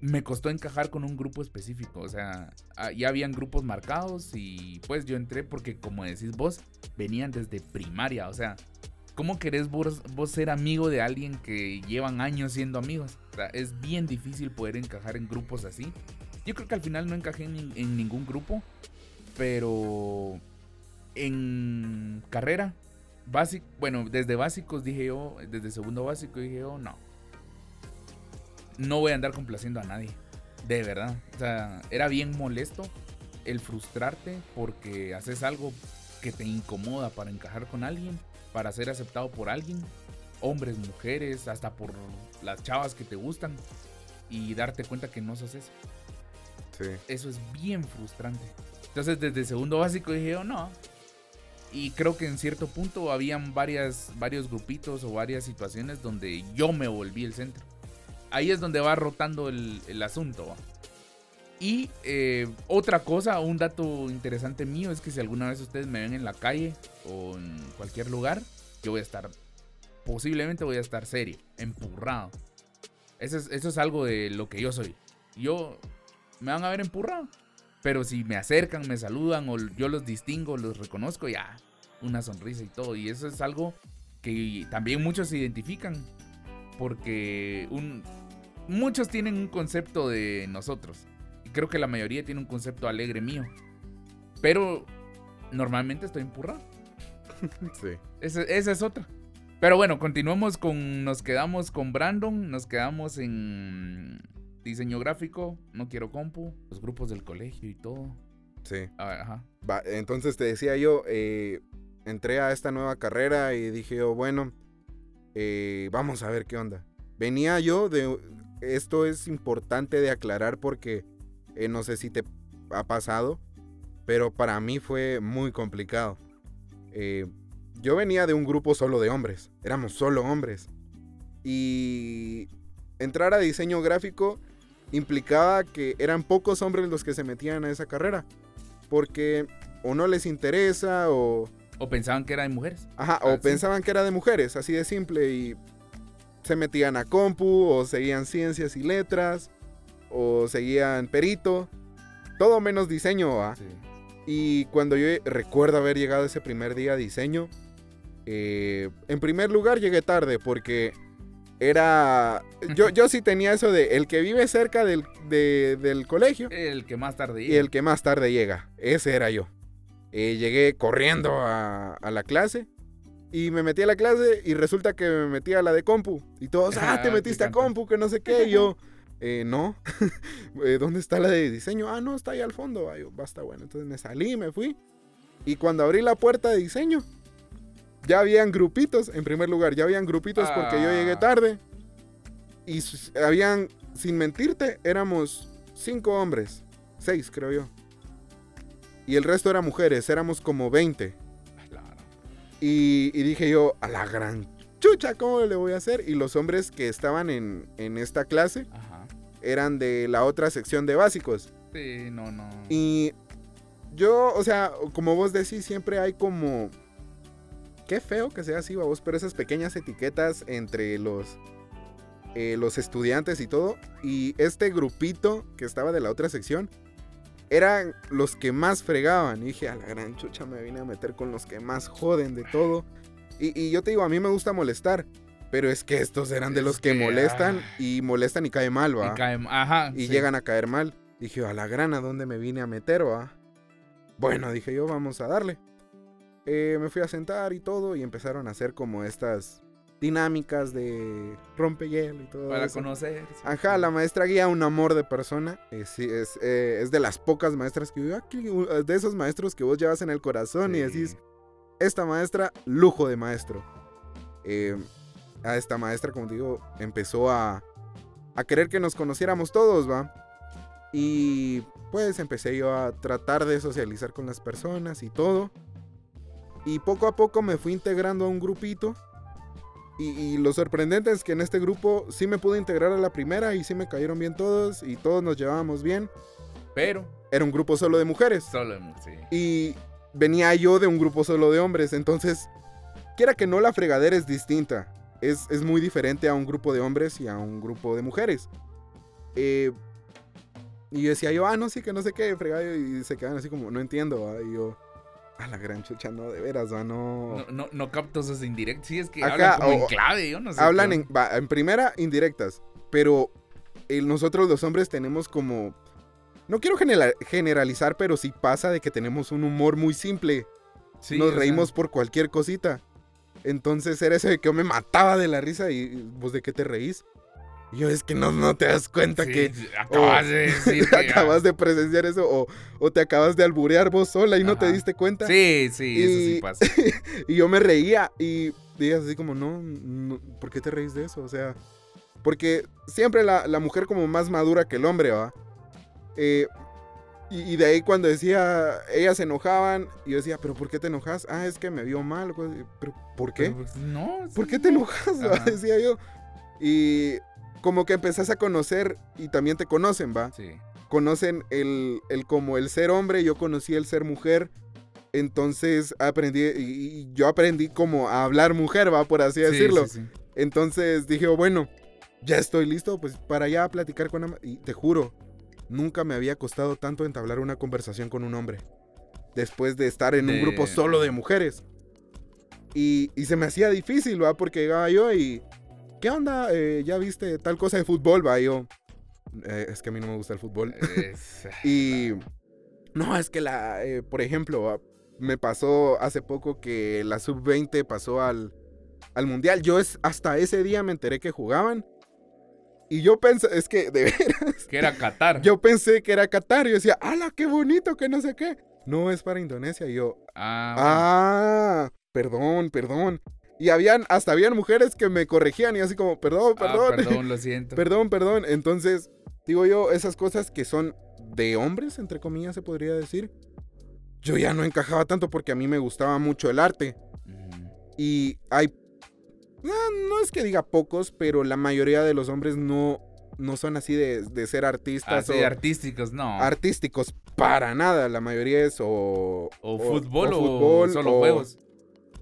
me costó encajar con un grupo específico. O sea, ah, ya habían grupos marcados y pues yo entré porque, como decís vos, venían desde primaria. O sea, ¿cómo querés vos, ser amigo de alguien que llevan años siendo amigos? O sea, es bien difícil poder encajar en grupos así. Yo creo que al final no encajé en, en ningún grupo, pero en carrera, básico, bueno, desde básicos dije yo, desde segundo básico dije yo, no no voy a andar complaciendo a nadie. De verdad. O sea, era bien molesto el frustrarte porque haces algo que te incomoda para encajar con alguien, para ser aceptado por alguien, hombres, mujeres, hasta por las chavas que te gustan y darte cuenta que no sos eso. Sí. Eso es bien frustrante. Entonces, desde segundo básico dije yo, no. Y creo que en cierto punto habían varias, varios grupitos o varias situaciones donde yo me volví el centro. Ahí es donde va rotando el, asunto. Y eh, otra cosa, un dato interesante mío es que si alguna vez ustedes me ven en la calle o en cualquier lugar, yo voy a estar, posiblemente voy a estar serio, empurrado. Eso es, eso es algo de lo que yo soy. Yo me van a ver empurrado. Pero si me acercan, me saludan o yo los distingo, los reconozco, ya, una sonrisa y todo. Y eso es algo que también muchos se identifican. Porque un, muchos tienen un concepto de nosotros. Y creo que la mayoría tiene un concepto alegre mío. Pero normalmente estoy empurrado. Sí. Esa, esa es otra. Pero bueno, continuamos con. Nos quedamos con Brandon. Nos quedamos en diseño gráfico. No quiero compu. Los grupos del colegio y todo. Sí. Ah, Ajá. Va, entonces te decía yo, eh, entré a esta nueva carrera y dije yo, bueno, eh, vamos a ver qué onda. Venía yo de... Esto es importante de aclarar porque eh, no sé si te ha pasado, pero para mí fue muy complicado. Eh, yo venía de un grupo solo de hombres, éramos solo hombres. Y entrar a diseño gráfico implicaba que eran pocos hombres los que se metían a esa carrera. Porque o no les interesa o... O pensaban que era de mujeres. Ajá, Ah, o sí. pensaban que era de mujeres, así de simple, y se metían a compu, o seguían ciencias y letras, o seguían perito, todo menos diseño, ¿va? Sí. Y cuando yo recuerdo haber llegado ese primer día a diseño, eh, en primer lugar llegué tarde porque era... Yo, yo sí tenía eso de el que vive cerca del, de- del colegio El que más tarde y el que más tarde llega. Ese era yo. Eh, llegué corriendo a, a la clase y me metí a la clase y resulta que me metí a la de compu. Y todos, ah, te Ah, metiste a compu, que no sé qué. Y yo, eh, no. Eh, ¿Dónde está la de diseño? Ah, no, está ahí al fondo. Ah, yo, basta, bueno. Entonces me salí, me fui. Y cuando abrí la puerta de diseño, ya habían grupitos. En primer lugar, ya habían grupitos porque yo llegué Ah. tarde. Y habían, sin mentirte, éramos cinco hombres. Seis, creo yo. Y el resto eran mujeres. Éramos como 20. Y, y dije yo, a la gran chucha, ¿cómo le voy a hacer? Y los hombres que estaban en, en esta clase Ajá. eran de la otra sección de básicos. Sí, no, no. Y yo, o sea, como vos decís, siempre hay como... Qué feo que sea así, vos, pero esas pequeñas etiquetas entre los, eh, los estudiantes y todo. Y este grupito que estaba de la otra sección eran los que más fregaban. Y dije, a la gran chucha me vine a meter con los que más joden de todo. Y, y yo te digo, a mí me gusta molestar. Pero es que estos eran de Es los que, que, molestan ah. y molestan y cae mal, va Y cae- Ajá. y sí. llegan a caer mal. Dije, a la grana, ¿dónde me vine a meter, va? Bueno, dije yo, vamos a darle. Eh, me fui a sentar y todo, y empezaron a hacer como estas dinámicas de rompehielo y todo Para eso. conocer. Ajá, la maestra guía, un amor de persona. eh, sí, es, eh, es de las pocas maestras que yo, uh, de esos maestros que vos llevas en el corazón y Sí. decís, esta maestra, lujo de maestro. Eh, a esta maestra, como digo, empezó a, a querer que nos conociéramos todos, ¿va? Y pues empecé yo a tratar de socializar con las personas y todo. Y poco a poco me fui integrando a un grupito. Y, y lo sorprendente es que en este grupo sí me pude integrar a la primera y sí me cayeron bien todos y todos nos llevábamos bien. Pero, Era un grupo solo de mujeres. solo en- sí. Y venía yo de un grupo solo de hombres. Entonces, quiera que no, la fregadera es distinta. Es, es muy diferente a un grupo de hombres y a un grupo de mujeres. Eh, y decía yo, ah, no, sí, que no sé qué, fregado. Y se quedan así como, no entiendo. Y yo, a la gran chucha, no, de veras, ¿va? no. No, no, no capto esos indirectos. Sí, es que Ajá, hablan como en o- clave, yo no sé. Hablan en, va, en primera indirectas, pero nosotros los hombres tenemos como... No quiero genera- generalizar, pero sí pasa de que tenemos un humor muy simple. Sí, Nos sea, reímos por cualquier cosita. Entonces era eso de que yo me mataba de la risa y y, vos de qué te reís. Yo es que no, no te das cuenta sí, que Acabas o- de decir que. acabas de presenciar eso o, o te acabas de alburear vos sola y no te diste cuenta. Sí, sí, eso sí pasa. Y yo me reía y días así como, no, no, ¿por qué te reís de eso? O sea, porque siempre la, la mujer como más madura que el hombre, ¿va? Eh, y, y de ahí cuando decía, ellas se enojaban y yo decía, ¿pero por qué te enojas? Ah, es que me vio mal. güey". ¿Pero por qué? Pero, pues, no. ¿Por qué te no. enojas? Decía yo. Y como que empezás a conocer y también te conocen, ¿va? Sí. conocen el, el como el ser hombre, yo conocí el ser mujer. Entonces aprendí, y, y yo aprendí como a hablar mujer, va, por así Sí, decirlo. sí, sí. Entonces dije, oh, bueno, ya estoy listo, pues para ya platicar con una... Y te juro, nunca me había costado tanto entablar una conversación con un hombre. Después de estar en un grupo solo de mujeres. Y, y se me hacía difícil, va, porque llegaba yo y... ¿Qué onda? Eh, ¿Ya viste tal cosa de fútbol, va? Y yo... "Eh, es que a mí no me gusta el fútbol. Es- Y no, es que la, eh, por ejemplo, ah, me pasó hace poco que la sub-20 pasó al, al mundial. Yo es, hasta ese día me enteré que jugaban. Y yo pensé, es que de veras, Que era Qatar. yo pensé que era Qatar. Y yo decía, ¡hala, qué bonito, que no sé qué! No, es para Indonesia. Y yo, Ah, ¡ah! Perdón, perdón. Y habían, hasta habían mujeres que me corregían y así como, perdón, bueno. perdón. Ah, perdón, lo siento. Perdón, perdón. Entonces, digo yo, esas cosas que son de hombres, entre comillas, se podría decir. Yo ya no encajaba tanto porque a mí me gustaba mucho el arte. Y hay... No, no es que diga pocos, pero la mayoría de los hombres no, no son así de, de ser artistas Así o artísticos, no. artísticos. Para nada. La mayoría es o... o, fútbol o, fútbol, solo o- juegos.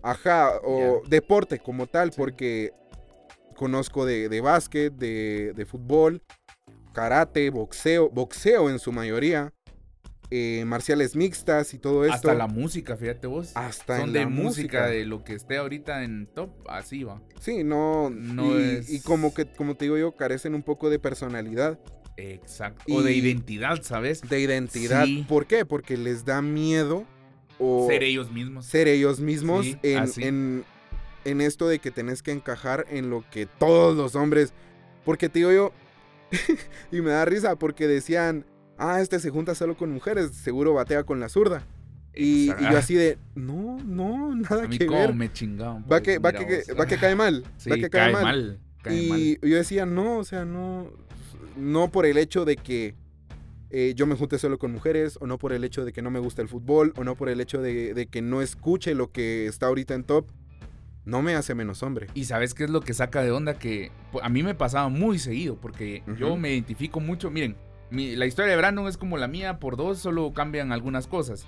Ajá, o deporte como tal, porque conozco de, de básquet, de, de fútbol, karate, boxeo, boxeo en su mayoría, eh, marciales mixtas y todo esto. Hasta la música, fíjate vos. Hasta Son en de la música, de lo que esté ahorita en top, así va. Sí, no, No y, es- y como que, como te digo yo, carecen un poco de personalidad, Exacto. O de identidad, ¿sabes? de identidad. Sí. ¿Por qué? Porque les da miedo o Ser ellos mismos. ser ellos mismos Sí, en, en, en esto de que tenés que encajar en lo que todos los hombres. Porque te digo yo, y me da risa porque decían, ah, este se junta solo con mujeres, seguro batea con la zurda. Y, yo así de, no, no, nada A mí que cómo ver. me chingaban. Va por que, va que, vos. va que cae mal. Sí, va que cae, mal. mal. cae mal. Y yo decía, no, o sea, no, no por el hecho de que eh, yo me junte solo con mujeres, o no por el hecho de que no me gusta el fútbol, o no por el hecho de, de que no escuche lo que está ahorita en top, no me hace menos hombre. Y sabes qué es lo que saca de onda que pues, a mí me pasaba muy seguido porque yo me identifico mucho. Miren, mi- la historia de Brandon es como la mía por dos, solo cambian algunas cosas.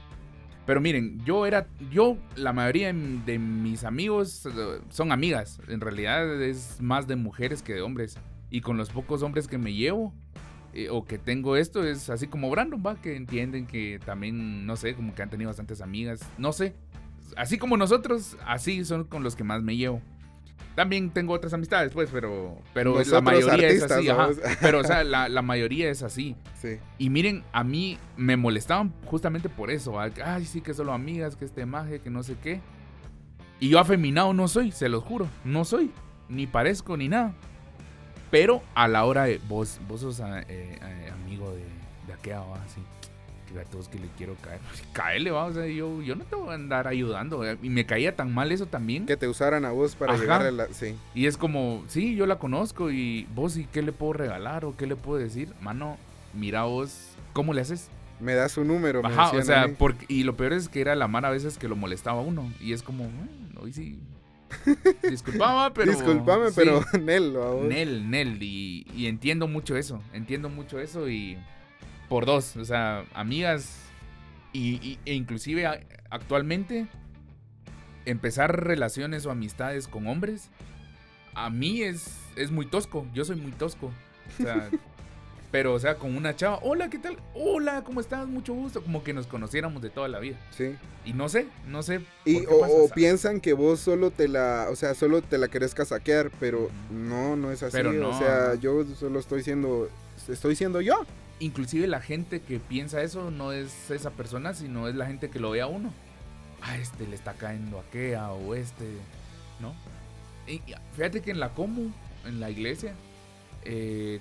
Pero miren, yo era, yo, la mayoría de, de mis amigos eh, son amigas. En realidad es más de mujeres que de hombres. Y con los pocos hombres que me llevo eh, o que tengo esto es así como Brandon, va, que entienden que también, no sé, como que han tenido bastantes amigas. No sé, así como nosotros, así son con los que más me llevo. También tengo otras amistades, pues, pero, pero la mayoría es artistas, así. ajá. Pero, o sea, la, la mayoría es así. Sí. Y miren, a mí me molestaban justamente por eso. ¿va? Ay, sí, que solo amigas, que este maje, que no sé qué. Y yo afeminado no soy, se los juro. No soy. Ni parezco, ni nada. Pero a la hora de vos, vos sos ah, eh, eh, amigo de, de aquella, va, así. Que a todos que le quiero caer. Caerle, va, o sea, yo, yo no te voy a andar ayudando. eh, Y me caía tan mal eso también. Que te usaran a vos para Ajá. llegar a la... Sí. Y es como, sí, yo la conozco y vos, ¿y qué le puedo regalar o qué le puedo decir? Mano, mira vos, ¿cómo le haces? Me da su número. me Ajá, o sea, porque, y lo peor es que era la mara a veces que lo molestaba a uno. Y es como, bueno, hoy sí. Disculpaba, pero. Disculpame, sí, pero Nel. Nel, Nel. Y, y entiendo mucho eso. Entiendo mucho eso y. Por dos, o sea, amigas. Y, y- e inclusive actualmente. Empezar relaciones o amistades con hombres. A mí es, es muy tosco. Yo soy muy tosco. O sea. Pero, o sea, con una chava, hola, ¿qué tal? Hola, ¿cómo estás? Mucho gusto. Como que nos conociéramos de toda la vida. Sí. Y no sé, no sé. Y, o, pasa, o ¿sabes? piensan que vos solo te la, o sea, solo te la querés casaquear, pero no, no es así. Pero no. O sea, yo solo estoy siendo, estoy siendo yo. Inclusive la gente que piensa eso no es esa persona, sino es la gente que lo ve a uno. Ah, este le está cayendo aquella o este, ¿no? Y fíjate que en la comu, en la iglesia, eh,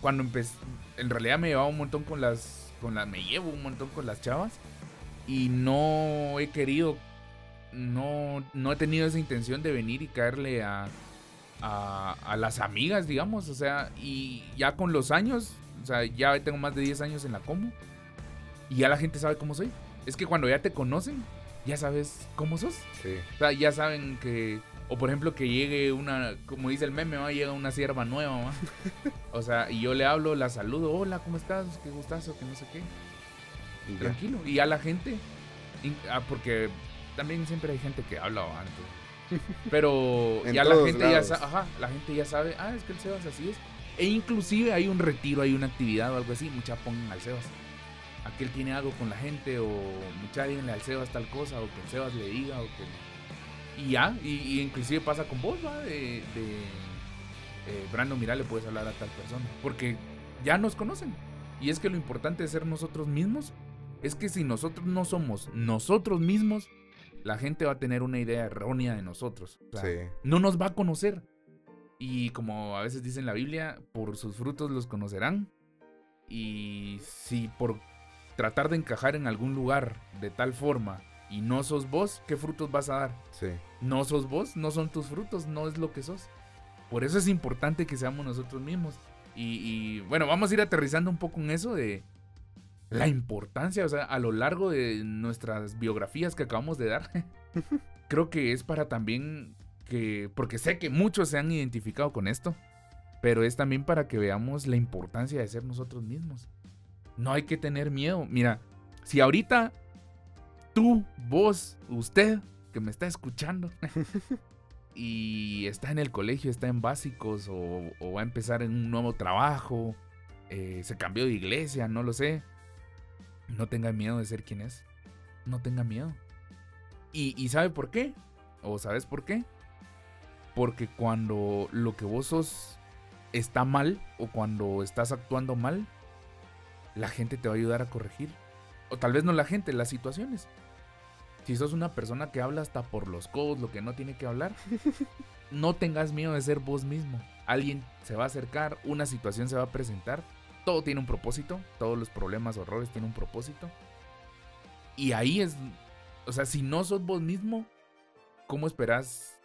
cuando empecé, en realidad me llevaba un montón con las, con las, me llevo un montón con las chavas y no he querido, no, no he tenido esa intención de venir y caerle a, a, a las amigas, digamos, o sea, y ya con los años, o sea, ya tengo más de 10 años en la comu y ya la gente sabe cómo soy. Es que cuando ya te conocen, ya sabes cómo sos. Sí. O sea, ya saben que. O por ejemplo, que llegue una. Como dice el meme, ¿va? llega una sierva nueva, ¿va? O sea, y yo le hablo, la saludo. Hola, ¿cómo estás? Qué gustazo, que no sé qué. Y ya. Tranquilo. Y ya la gente. in- ah, porque también siempre hay gente que habla ¿va? Entonces, Pero ya la gente ya lados. sabe. Ajá, la gente ya sabe. Ah, es que el Sebas así es. E inclusive hay un retiro, hay una actividad o algo así. Mucha pongan al Sebas. Aquel tiene algo con la gente o mucha díganle al Sebas tal cosa o que el Sebas le diga o que... Y ya, y, y inclusive pasa con vos, ¿va? De, de eh, Brandon, mira, le puedes hablar a tal persona. Porque ya nos conocen. Y es que lo importante de ser nosotros mismos es que si nosotros no somos nosotros mismos, la gente va a tener una idea errónea de nosotros. O sea, Sí. no nos va a conocer. Y como a veces dice en la Biblia, por sus frutos los conocerán. Y si por tratar de encajar en algún lugar de tal forma y no sos vos, ¿qué frutos vas a dar? Sí. No sos vos, no son tus frutos, no es lo que sos. Por eso es importante que seamos nosotros mismos. Y, y, bueno, vamos a ir aterrizando un poco en eso de la importancia, o sea, a lo largo de nuestras biografías que acabamos de dar. creo que es para también que, porque sé que muchos se han identificado con esto, pero es también para que veamos la importancia de ser nosotros mismos. No hay que tener miedo. Mira, si ahorita tú, vos, usted que me está escuchando y está en el colegio, está en básicos o, o va a empezar en un nuevo trabajo, eh, se cambió de iglesia, no lo sé, no tenga miedo de ser quien es. No tenga miedo. ¿Y, y sabe por qué? ¿O sabes por qué? Porque cuando lo que vos sos está mal o cuando estás actuando mal, la gente te va a ayudar a corregir. O tal vez no la gente, las situaciones. Si sos una persona que habla hasta por los codos lo que no tiene que hablar, no tengas miedo de ser vos mismo. Alguien se va a acercar, una situación se va a presentar, todo tiene un propósito, todos los problemas o errores tienen un propósito. Y ahí es, o sea, si no sos vos mismo, ¿cómo esperas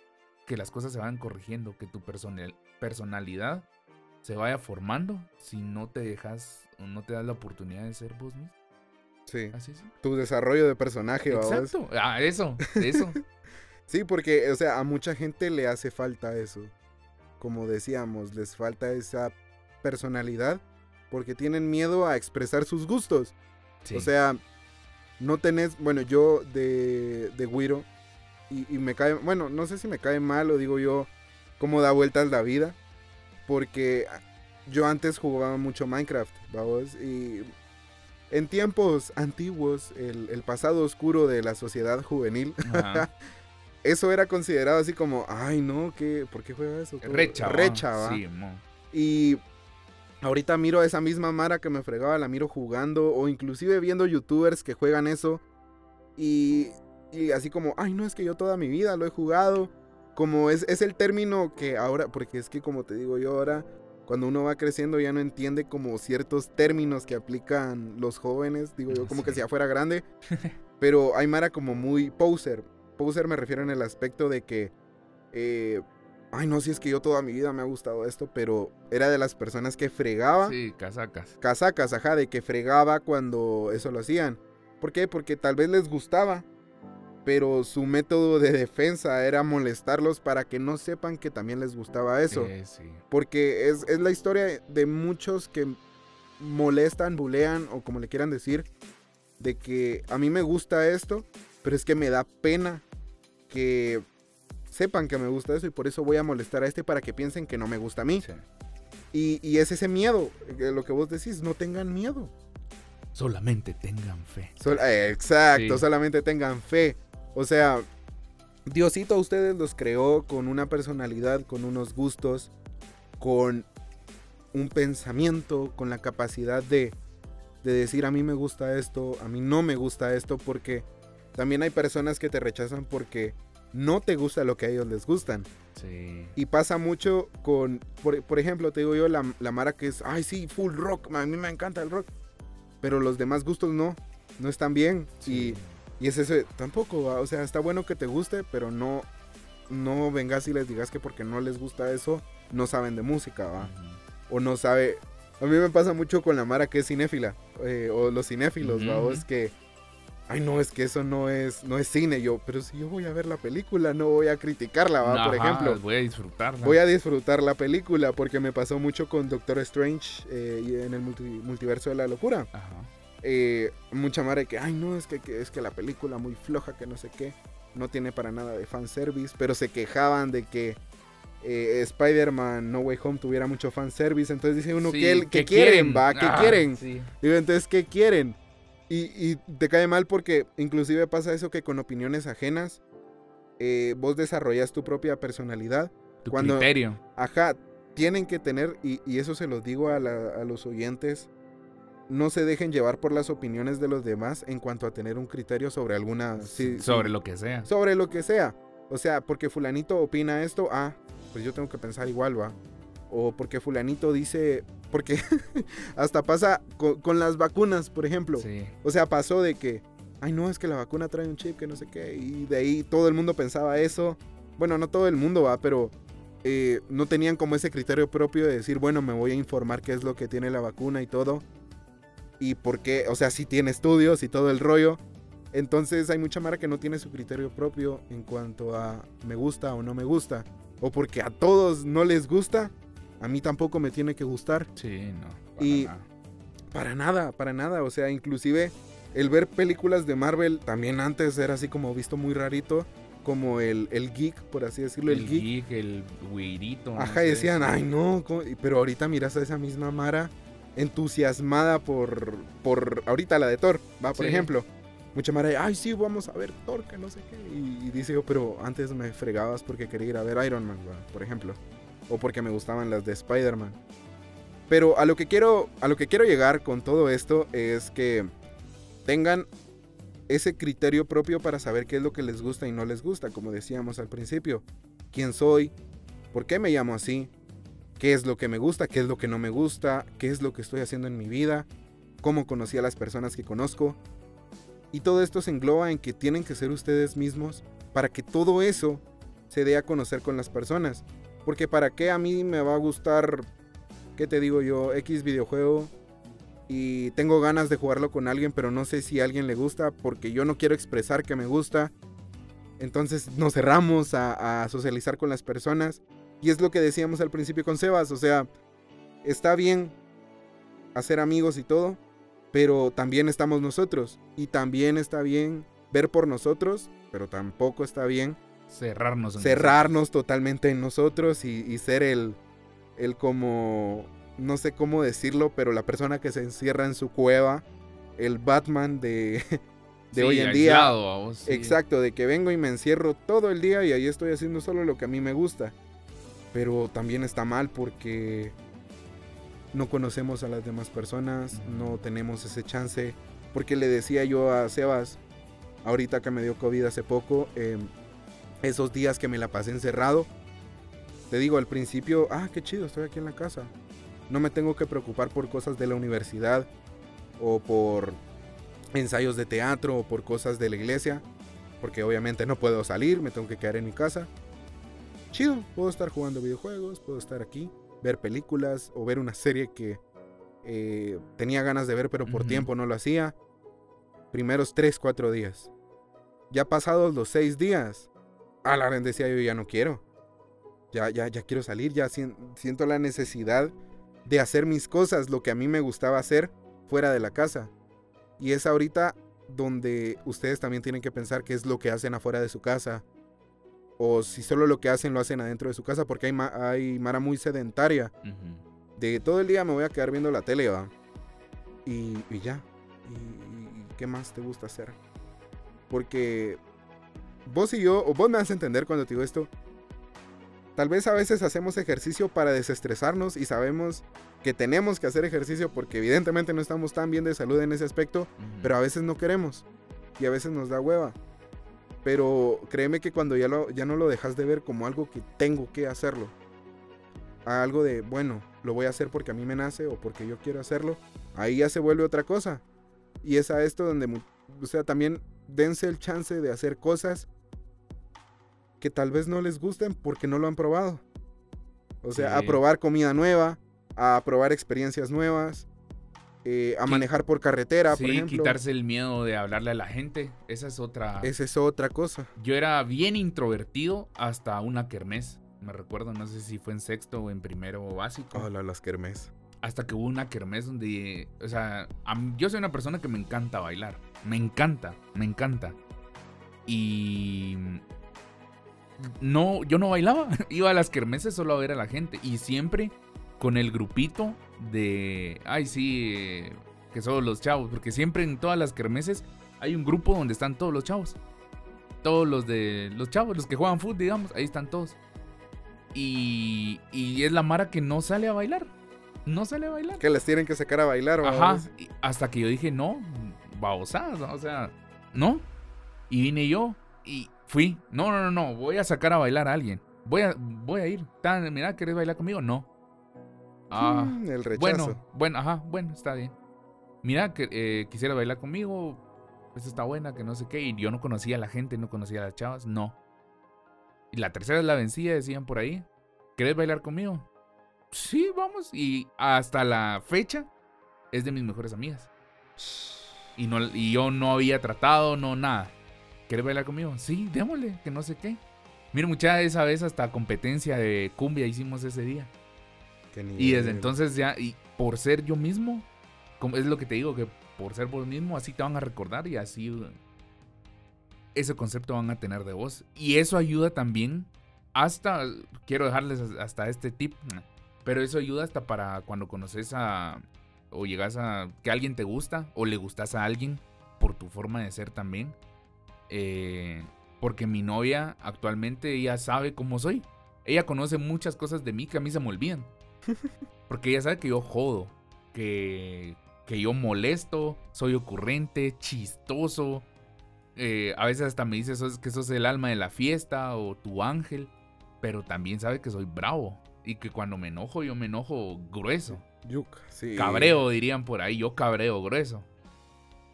que las cosas se vayan corrigiendo, que tu personal, personalidad se vaya formando si no te dejas no te das la oportunidad de ser vos mismo? Sí. Así es. Tu desarrollo de personaje. Exacto. Ah, eso, eso. Sí, porque, o sea, a mucha gente le hace falta eso. Como decíamos, les falta esa personalidad porque tienen miedo a expresar sus gustos. Sí. O sea, no tenés, bueno, yo de, de Wiro, y, y me cae, bueno, no sé si me cae mal o digo yo cómo da vueltas la vida, porque yo antes jugaba mucho Minecraft, vamos, y en tiempos antiguos, el, el pasado oscuro de la sociedad juvenil, Ajá. eso era considerado así como, ay no, ¿qué, ¿por qué juega eso? Recha. Recha, va. Sí, mo. Y ahorita miro a esa misma Mara que me fregaba, la miro jugando o inclusive viendo youtubers que juegan eso. Y, y así como, ay no, es que yo toda mi vida lo he jugado. Como es, es el término que ahora, porque es que como te digo yo ahora, cuando uno va creciendo ya no entiende como ciertos términos que aplican los jóvenes, digo yo como que si ya fuera grande. pero hay Mara como muy poser. Poser me refiero en el aspecto de que... eh, Ay, no, si es que yo toda mi vida me ha gustado esto, pero era de las personas que fregaba. Sí, casacas. Casacas, ajá, de que fregaba cuando eso lo hacían. ¿Por qué? Porque tal vez les gustaba, pero su método de defensa era molestarlos para que no sepan que también les gustaba eso. Eh, sí. Porque es, es la historia de muchos que molestan, bulean o como le quieran decir, de que a mí me gusta esto, pero es que me da pena que sepan que me gusta eso y por eso voy a molestar a este para que piensen que no me gusta a mí. Sí. Y, y es ese miedo, eh, lo que vos decís, no tengan miedo. Solamente tengan fe. Sol- exacto, Sí. solamente tengan fe. O sea, Diosito a ustedes los creó con una personalidad, con unos gustos, con un pensamiento, con la capacidad de, de decir a mí me gusta esto, a mí no me gusta esto, porque también hay personas que te rechazan porque no te gusta lo que a ellos les gustan. Sí. Y pasa mucho con, por, por ejemplo, te digo yo, la, la Mara que es, ay sí, full rock, a mí me encanta el rock. Pero los demás gustos no, no están bien. Sí. Y, y es eso, tampoco, ¿va? o sea, está bueno que te guste, pero no, no vengas y les digas que porque no les gusta eso, no saben de música, ¿va? O no sabe... A mí me pasa mucho con la Mara que es cinéfila, eh, o los cinéfilos, ¿va? O es que... Ay, no, es que eso no es, no es cine. Yo, pero si yo voy a ver la película, no voy a criticarla, ¿va? Por ejemplo. Voy a disfrutarla. Voy a disfrutar la película porque me pasó mucho con Doctor Strange eh, en el multi- multiverso de la locura. Ajá. Eh, mucha madre que, ay no, es que, que- es que la película muy floja, que no sé qué, no tiene para nada de fanservice, pero se quejaban de que eh, Spider-Man No Way Home tuviera mucho fanservice, entonces dice uno, Sí, ¿qué, qué quieren, va? ¿Qué Ah, quieren? sí. Digo, entonces, ¿qué quieren? Y, y te cae mal porque inclusive pasa eso que con opiniones ajenas, eh, vos desarrollas tu propia personalidad. Tu Cuando- criterio. Ajá, tienen que tener, y, y eso se los digo a, la- a los oyentes, no se dejen llevar por las opiniones de los demás en cuanto a tener un criterio sobre alguna... sí, sí, sobre lo que sea. sobre lo que sea. O sea, porque fulanito opina esto, ah, pues yo tengo que pensar igual, va. O porque fulanito dice, porque hasta pasa con, con las vacunas, por ejemplo. Sí. O sea, pasó de que, ay no, es que la vacuna trae un chip que no sé qué, y de ahí todo el mundo pensaba eso. Bueno, no todo el mundo va, pero eh, no tenían como ese criterio propio de decir, bueno, me voy a informar qué es lo que tiene la vacuna y todo. Y por qué, o sea, si tiene estudios y todo el rollo. Entonces hay mucha mara que no tiene su criterio propio en cuanto a me gusta o no me gusta. O porque a todos no les gusta, a mí tampoco me tiene que gustar. Sí, no. para Y- nada. Para nada, para nada. O sea, inclusive el ver películas de Marvel también antes era así como visto muy rarito. Como el, el geek, por así decirlo, el, el geek. geek, el güirito. no Ajá, decían, sí. ay no, ¿cómo?". Y- pero ahorita miras a esa misma Mara entusiasmada por, por ahorita la de Thor, va, por Sí. ejemplo. Mucha Mara, ay sí, vamos a ver Thor, que no sé qué. Y, y dice yo, pero antes me fregabas porque quería ir a ver Iron Man, va, por ejemplo. O porque me gustaban las de Spider-Man. Pero a lo que quiero, a lo que quiero llegar con todo esto es que tengan ese criterio propio para saber qué es lo que les gusta y no les gusta, como decíamos al principio. ¿Quién soy? ¿Por qué me llamo así? ¿Qué es lo que me gusta? ¿Qué es lo que no me gusta? ¿Qué es lo que estoy haciendo en mi vida? ¿Cómo conocí a las personas que conozco? Y todo esto se engloba en que tienen que ser ustedes mismos para que todo eso se dé a conocer con las personas. Porque para qué a mí me va a gustar, ¿qué te digo yo? X videojuego y tengo ganas de jugarlo con alguien, pero no sé si a alguien le gusta porque yo no quiero expresar que me gusta. Entonces nos cerramos a, socializar con las personas. Y es lo que decíamos al principio con Sebas, o sea, está bien hacer amigos y todo, pero también estamos nosotros. Y también está bien ver por nosotros, pero tampoco está bien cerrarnos, cerrarnos totalmente en nosotros y, y ser el, el como no sé cómo decirlo, pero la persona que se encierra en su cueva, el Batman de, de hoy en día. Exacto, de que vengo y me encierro todo el día y ahí estoy haciendo solo lo que a mí me gusta. Pero también está mal porque no conocemos a las demás personas, no tenemos ese chance. Porque le decía yo a Sebas, ahorita que me dio COVID hace poco, em, esos días que me la pasé encerrado, te digo al principio, ah, qué chido, estoy aquí en la casa. No me tengo que preocupar por cosas de la universidad o por ensayos de teatro o por cosas de la iglesia, porque obviamente no puedo salir, me tengo que quedar en mi casa. Chido, puedo estar jugando videojuegos, puedo estar aquí, ver películas o ver una serie que eh, tenía ganas de ver pero por tiempo no lo hacía. Primeros 3, 4 días. Ya pasados los 6 días, a la decía yo ya no quiero. Ya, ya, ya quiero salir, ya siento la necesidad de hacer mis cosas, lo que a mí me gustaba hacer fuera de la casa. Y es ahorita donde ustedes también tienen que pensar qué es lo que hacen afuera de su casa. O si solo lo que hacen lo hacen adentro de su casa, porque hay, hay Mara muy sedentaria. De todo el día me voy a quedar viendo la tele, va. Y, ya. Y, qué más te gusta hacer? Porque vos y yo, o vos me vas a entender cuando te digo esto, Tal vez a veces hacemos ejercicio para desestresarnos y sabemos que tenemos que hacer ejercicio porque evidentemente no estamos tan bien de salud en ese aspecto, pero a veces no queremos y a veces nos da hueva. Pero créeme que cuando ya, lo, ya no lo dejas de ver como algo que tengo que hacerlo, a algo de, bueno, lo voy a hacer porque a mí me nace o porque yo quiero hacerlo, ahí ya se vuelve otra cosa. Y es a esto donde, o sea, también dense el chance de hacer cosas que tal vez no les gusten porque no lo han probado. O sea, a probar comida nueva, a probar experiencias nuevas, eh, a manejar por carretera, por ejemplo. quitarse el miedo de hablarle a la gente. Esa es otra. Esa es otra cosa. Yo era bien introvertido hasta una kermés. Me recuerdo, no sé si fue en sexto o en primero o básico. Hola, las kermés. Hasta que hubo una kermés donde, o sea, yo soy una persona que me encanta bailar. Me encanta, me encanta. Y no, yo no bailaba. Iba a las kermeses solo a ver a la gente. Y siempre con el grupito de. Ay, sí, que son los chavos. Porque siempre en todas las kermeses hay un grupo donde están todos los chavos. Todos los de. Los chavos, los que juegan fútbol, digamos. Ahí están todos. Y, y es la Mara que no sale a bailar. No sale a bailar. Que les tienen que sacar a bailar, ¿o Ajá. Hasta que yo dije, no, babosadas, o sea, no. Y vine yo. Y, Fui. No, no, no, no. Voy a sacar a bailar a alguien. Voy a, voy a ir. Mira, ¿querés bailar conmigo? No. Ah, mm, el rechazo. Bueno, bueno, ajá, bueno, está bien. Mira, que eh, quisiera bailar conmigo. Esta está buena, que no sé qué. Y yo no conocía a la gente, no conocía a las chavas. No. Y la tercera es la vencida, decían por ahí. ¿Querés bailar conmigo? Sí, vamos. Y hasta la fecha es de mis mejores amigas. Y, no, y yo no había tratado, no nada. ¿Quieres bailar conmigo? Sí, démosle, que no sé qué. Mira, mucha esa vez hasta competencia de cumbia hicimos ese día. Y desde entonces ya, y por ser yo mismo, como es lo que te digo, que por ser vos mismo, así te van a recordar y así ese concepto van a tener de vos. Y eso ayuda también hasta, quiero dejarles hasta este tip, pero eso ayuda hasta para cuando conoces a, o llegas a, que alguien te gusta, o le gustas a alguien por tu forma de ser también eh, porque mi novia actualmente ella sabe cómo soy. Ella conoce muchas cosas de mí que a mí se me olvidan. Porque ella sabe que yo jodo, que, que yo molesto, soy ocurrente, chistoso, Eh, a veces hasta me dice que sos el alma de la fiesta o tu ángel, pero también sabe que soy bravo y que cuando me enojo, yo me enojo grueso. Yuca, sí. Cabreo, dirían por ahí, yo cabreo grueso.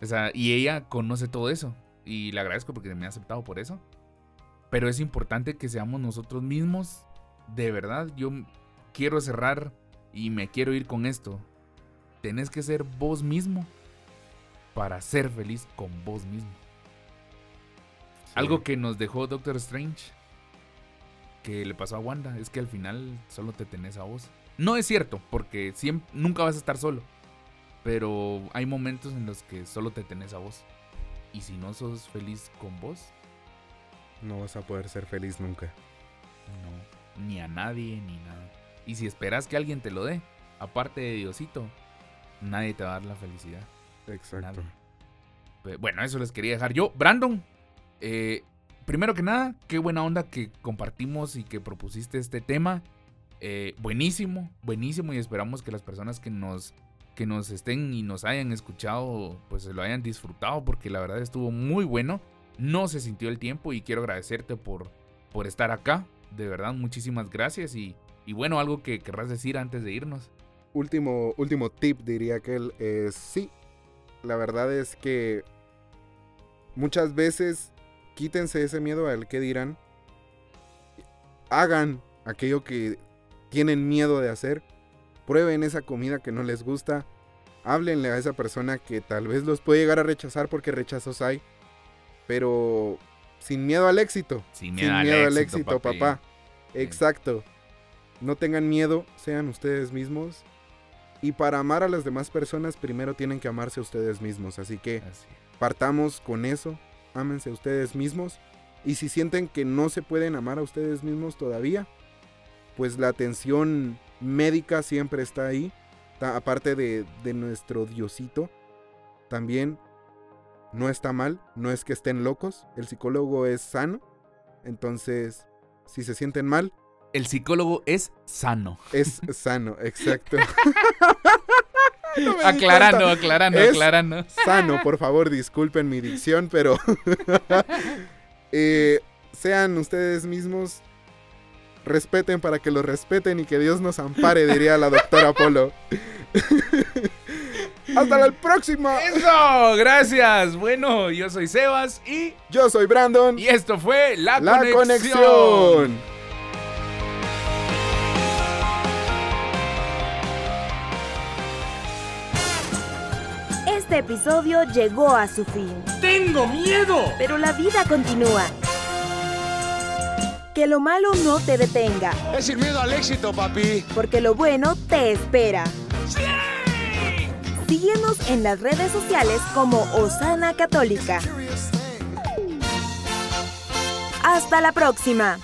O sea, y ella conoce todo eso. Y le agradezco porque me ha aceptado por eso. Pero es importante que seamos nosotros mismos. De verdad, yo quiero cerrar y me quiero ir con esto. Tenés que ser vos mismo para ser feliz con vos mismo. Algo que nos dejó Doctor Strange, que le pasó a Wanda, es que al final solo te tenés a vos. No es cierto, porque siempre, nunca vas a estar solo. Pero hay momentos en los que solo te tenés a vos. Y si no sos feliz con vos, no vas a poder ser feliz nunca. No, ni a nadie, ni nada. Y si esperas que alguien te lo dé, aparte de Diosito, nadie te va a dar la felicidad. Exacto. Bueno, eso les quería dejar yo. Brandon, eh, primero que nada, qué buena onda que compartimos y que propusiste este tema. Eh, buenísimo, buenísimo y esperamos que las personas que nos, que nos estén y nos hayan escuchado pues se lo hayan disfrutado porque la verdad estuvo muy bueno. No se sintió el tiempo y quiero agradecerte por, por estar acá. De verdad, muchísimas gracias y, y bueno, algo que querrás decir antes de irnos. Último, último tip diría que él es sí. La verdad es que muchas veces quítense ese miedo al que dirán. Hagan aquello que tienen miedo de hacer. Prueben esa comida que no les gusta. Háblenle a esa persona que tal vez los puede llegar a rechazar porque rechazos hay. Pero sin miedo al éxito. Sin miedo, al, éxito, papá. Exacto. No tengan miedo, sean ustedes mismos. Y para amar a las demás personas, primero tienen que amarse a ustedes mismos. Así que partamos con eso. Ámense a ustedes mismos. Y si sienten que no se pueden amar a ustedes mismos todavía, pues la atención médica siempre está ahí. aparte de, de nuestro Diosito, también no está mal, no es que estén locos, el psicólogo es sano. Entonces, si se sienten mal, el psicólogo es sano. Es sano, exacto. aclarando, aclarando, aclarando. Sano, por favor, disculpen mi dicción, pero eh, sean ustedes mismos respeten para que lo respeten y que Dios nos ampare, diría la doctora Polo. Hasta la próxima. Eso, gracias. Bueno, yo soy Sebas y yo soy Brandon. Y esto fue La, conexión. Este episodio llegó a su fin. ¡Tengo miedo! Pero la vida continúa. Que lo malo no te detenga. Es sin miedo al éxito, papi. Porque lo bueno te espera. ¡Sí! Síguenos en las redes sociales como Osana Católica. Hasta la próxima.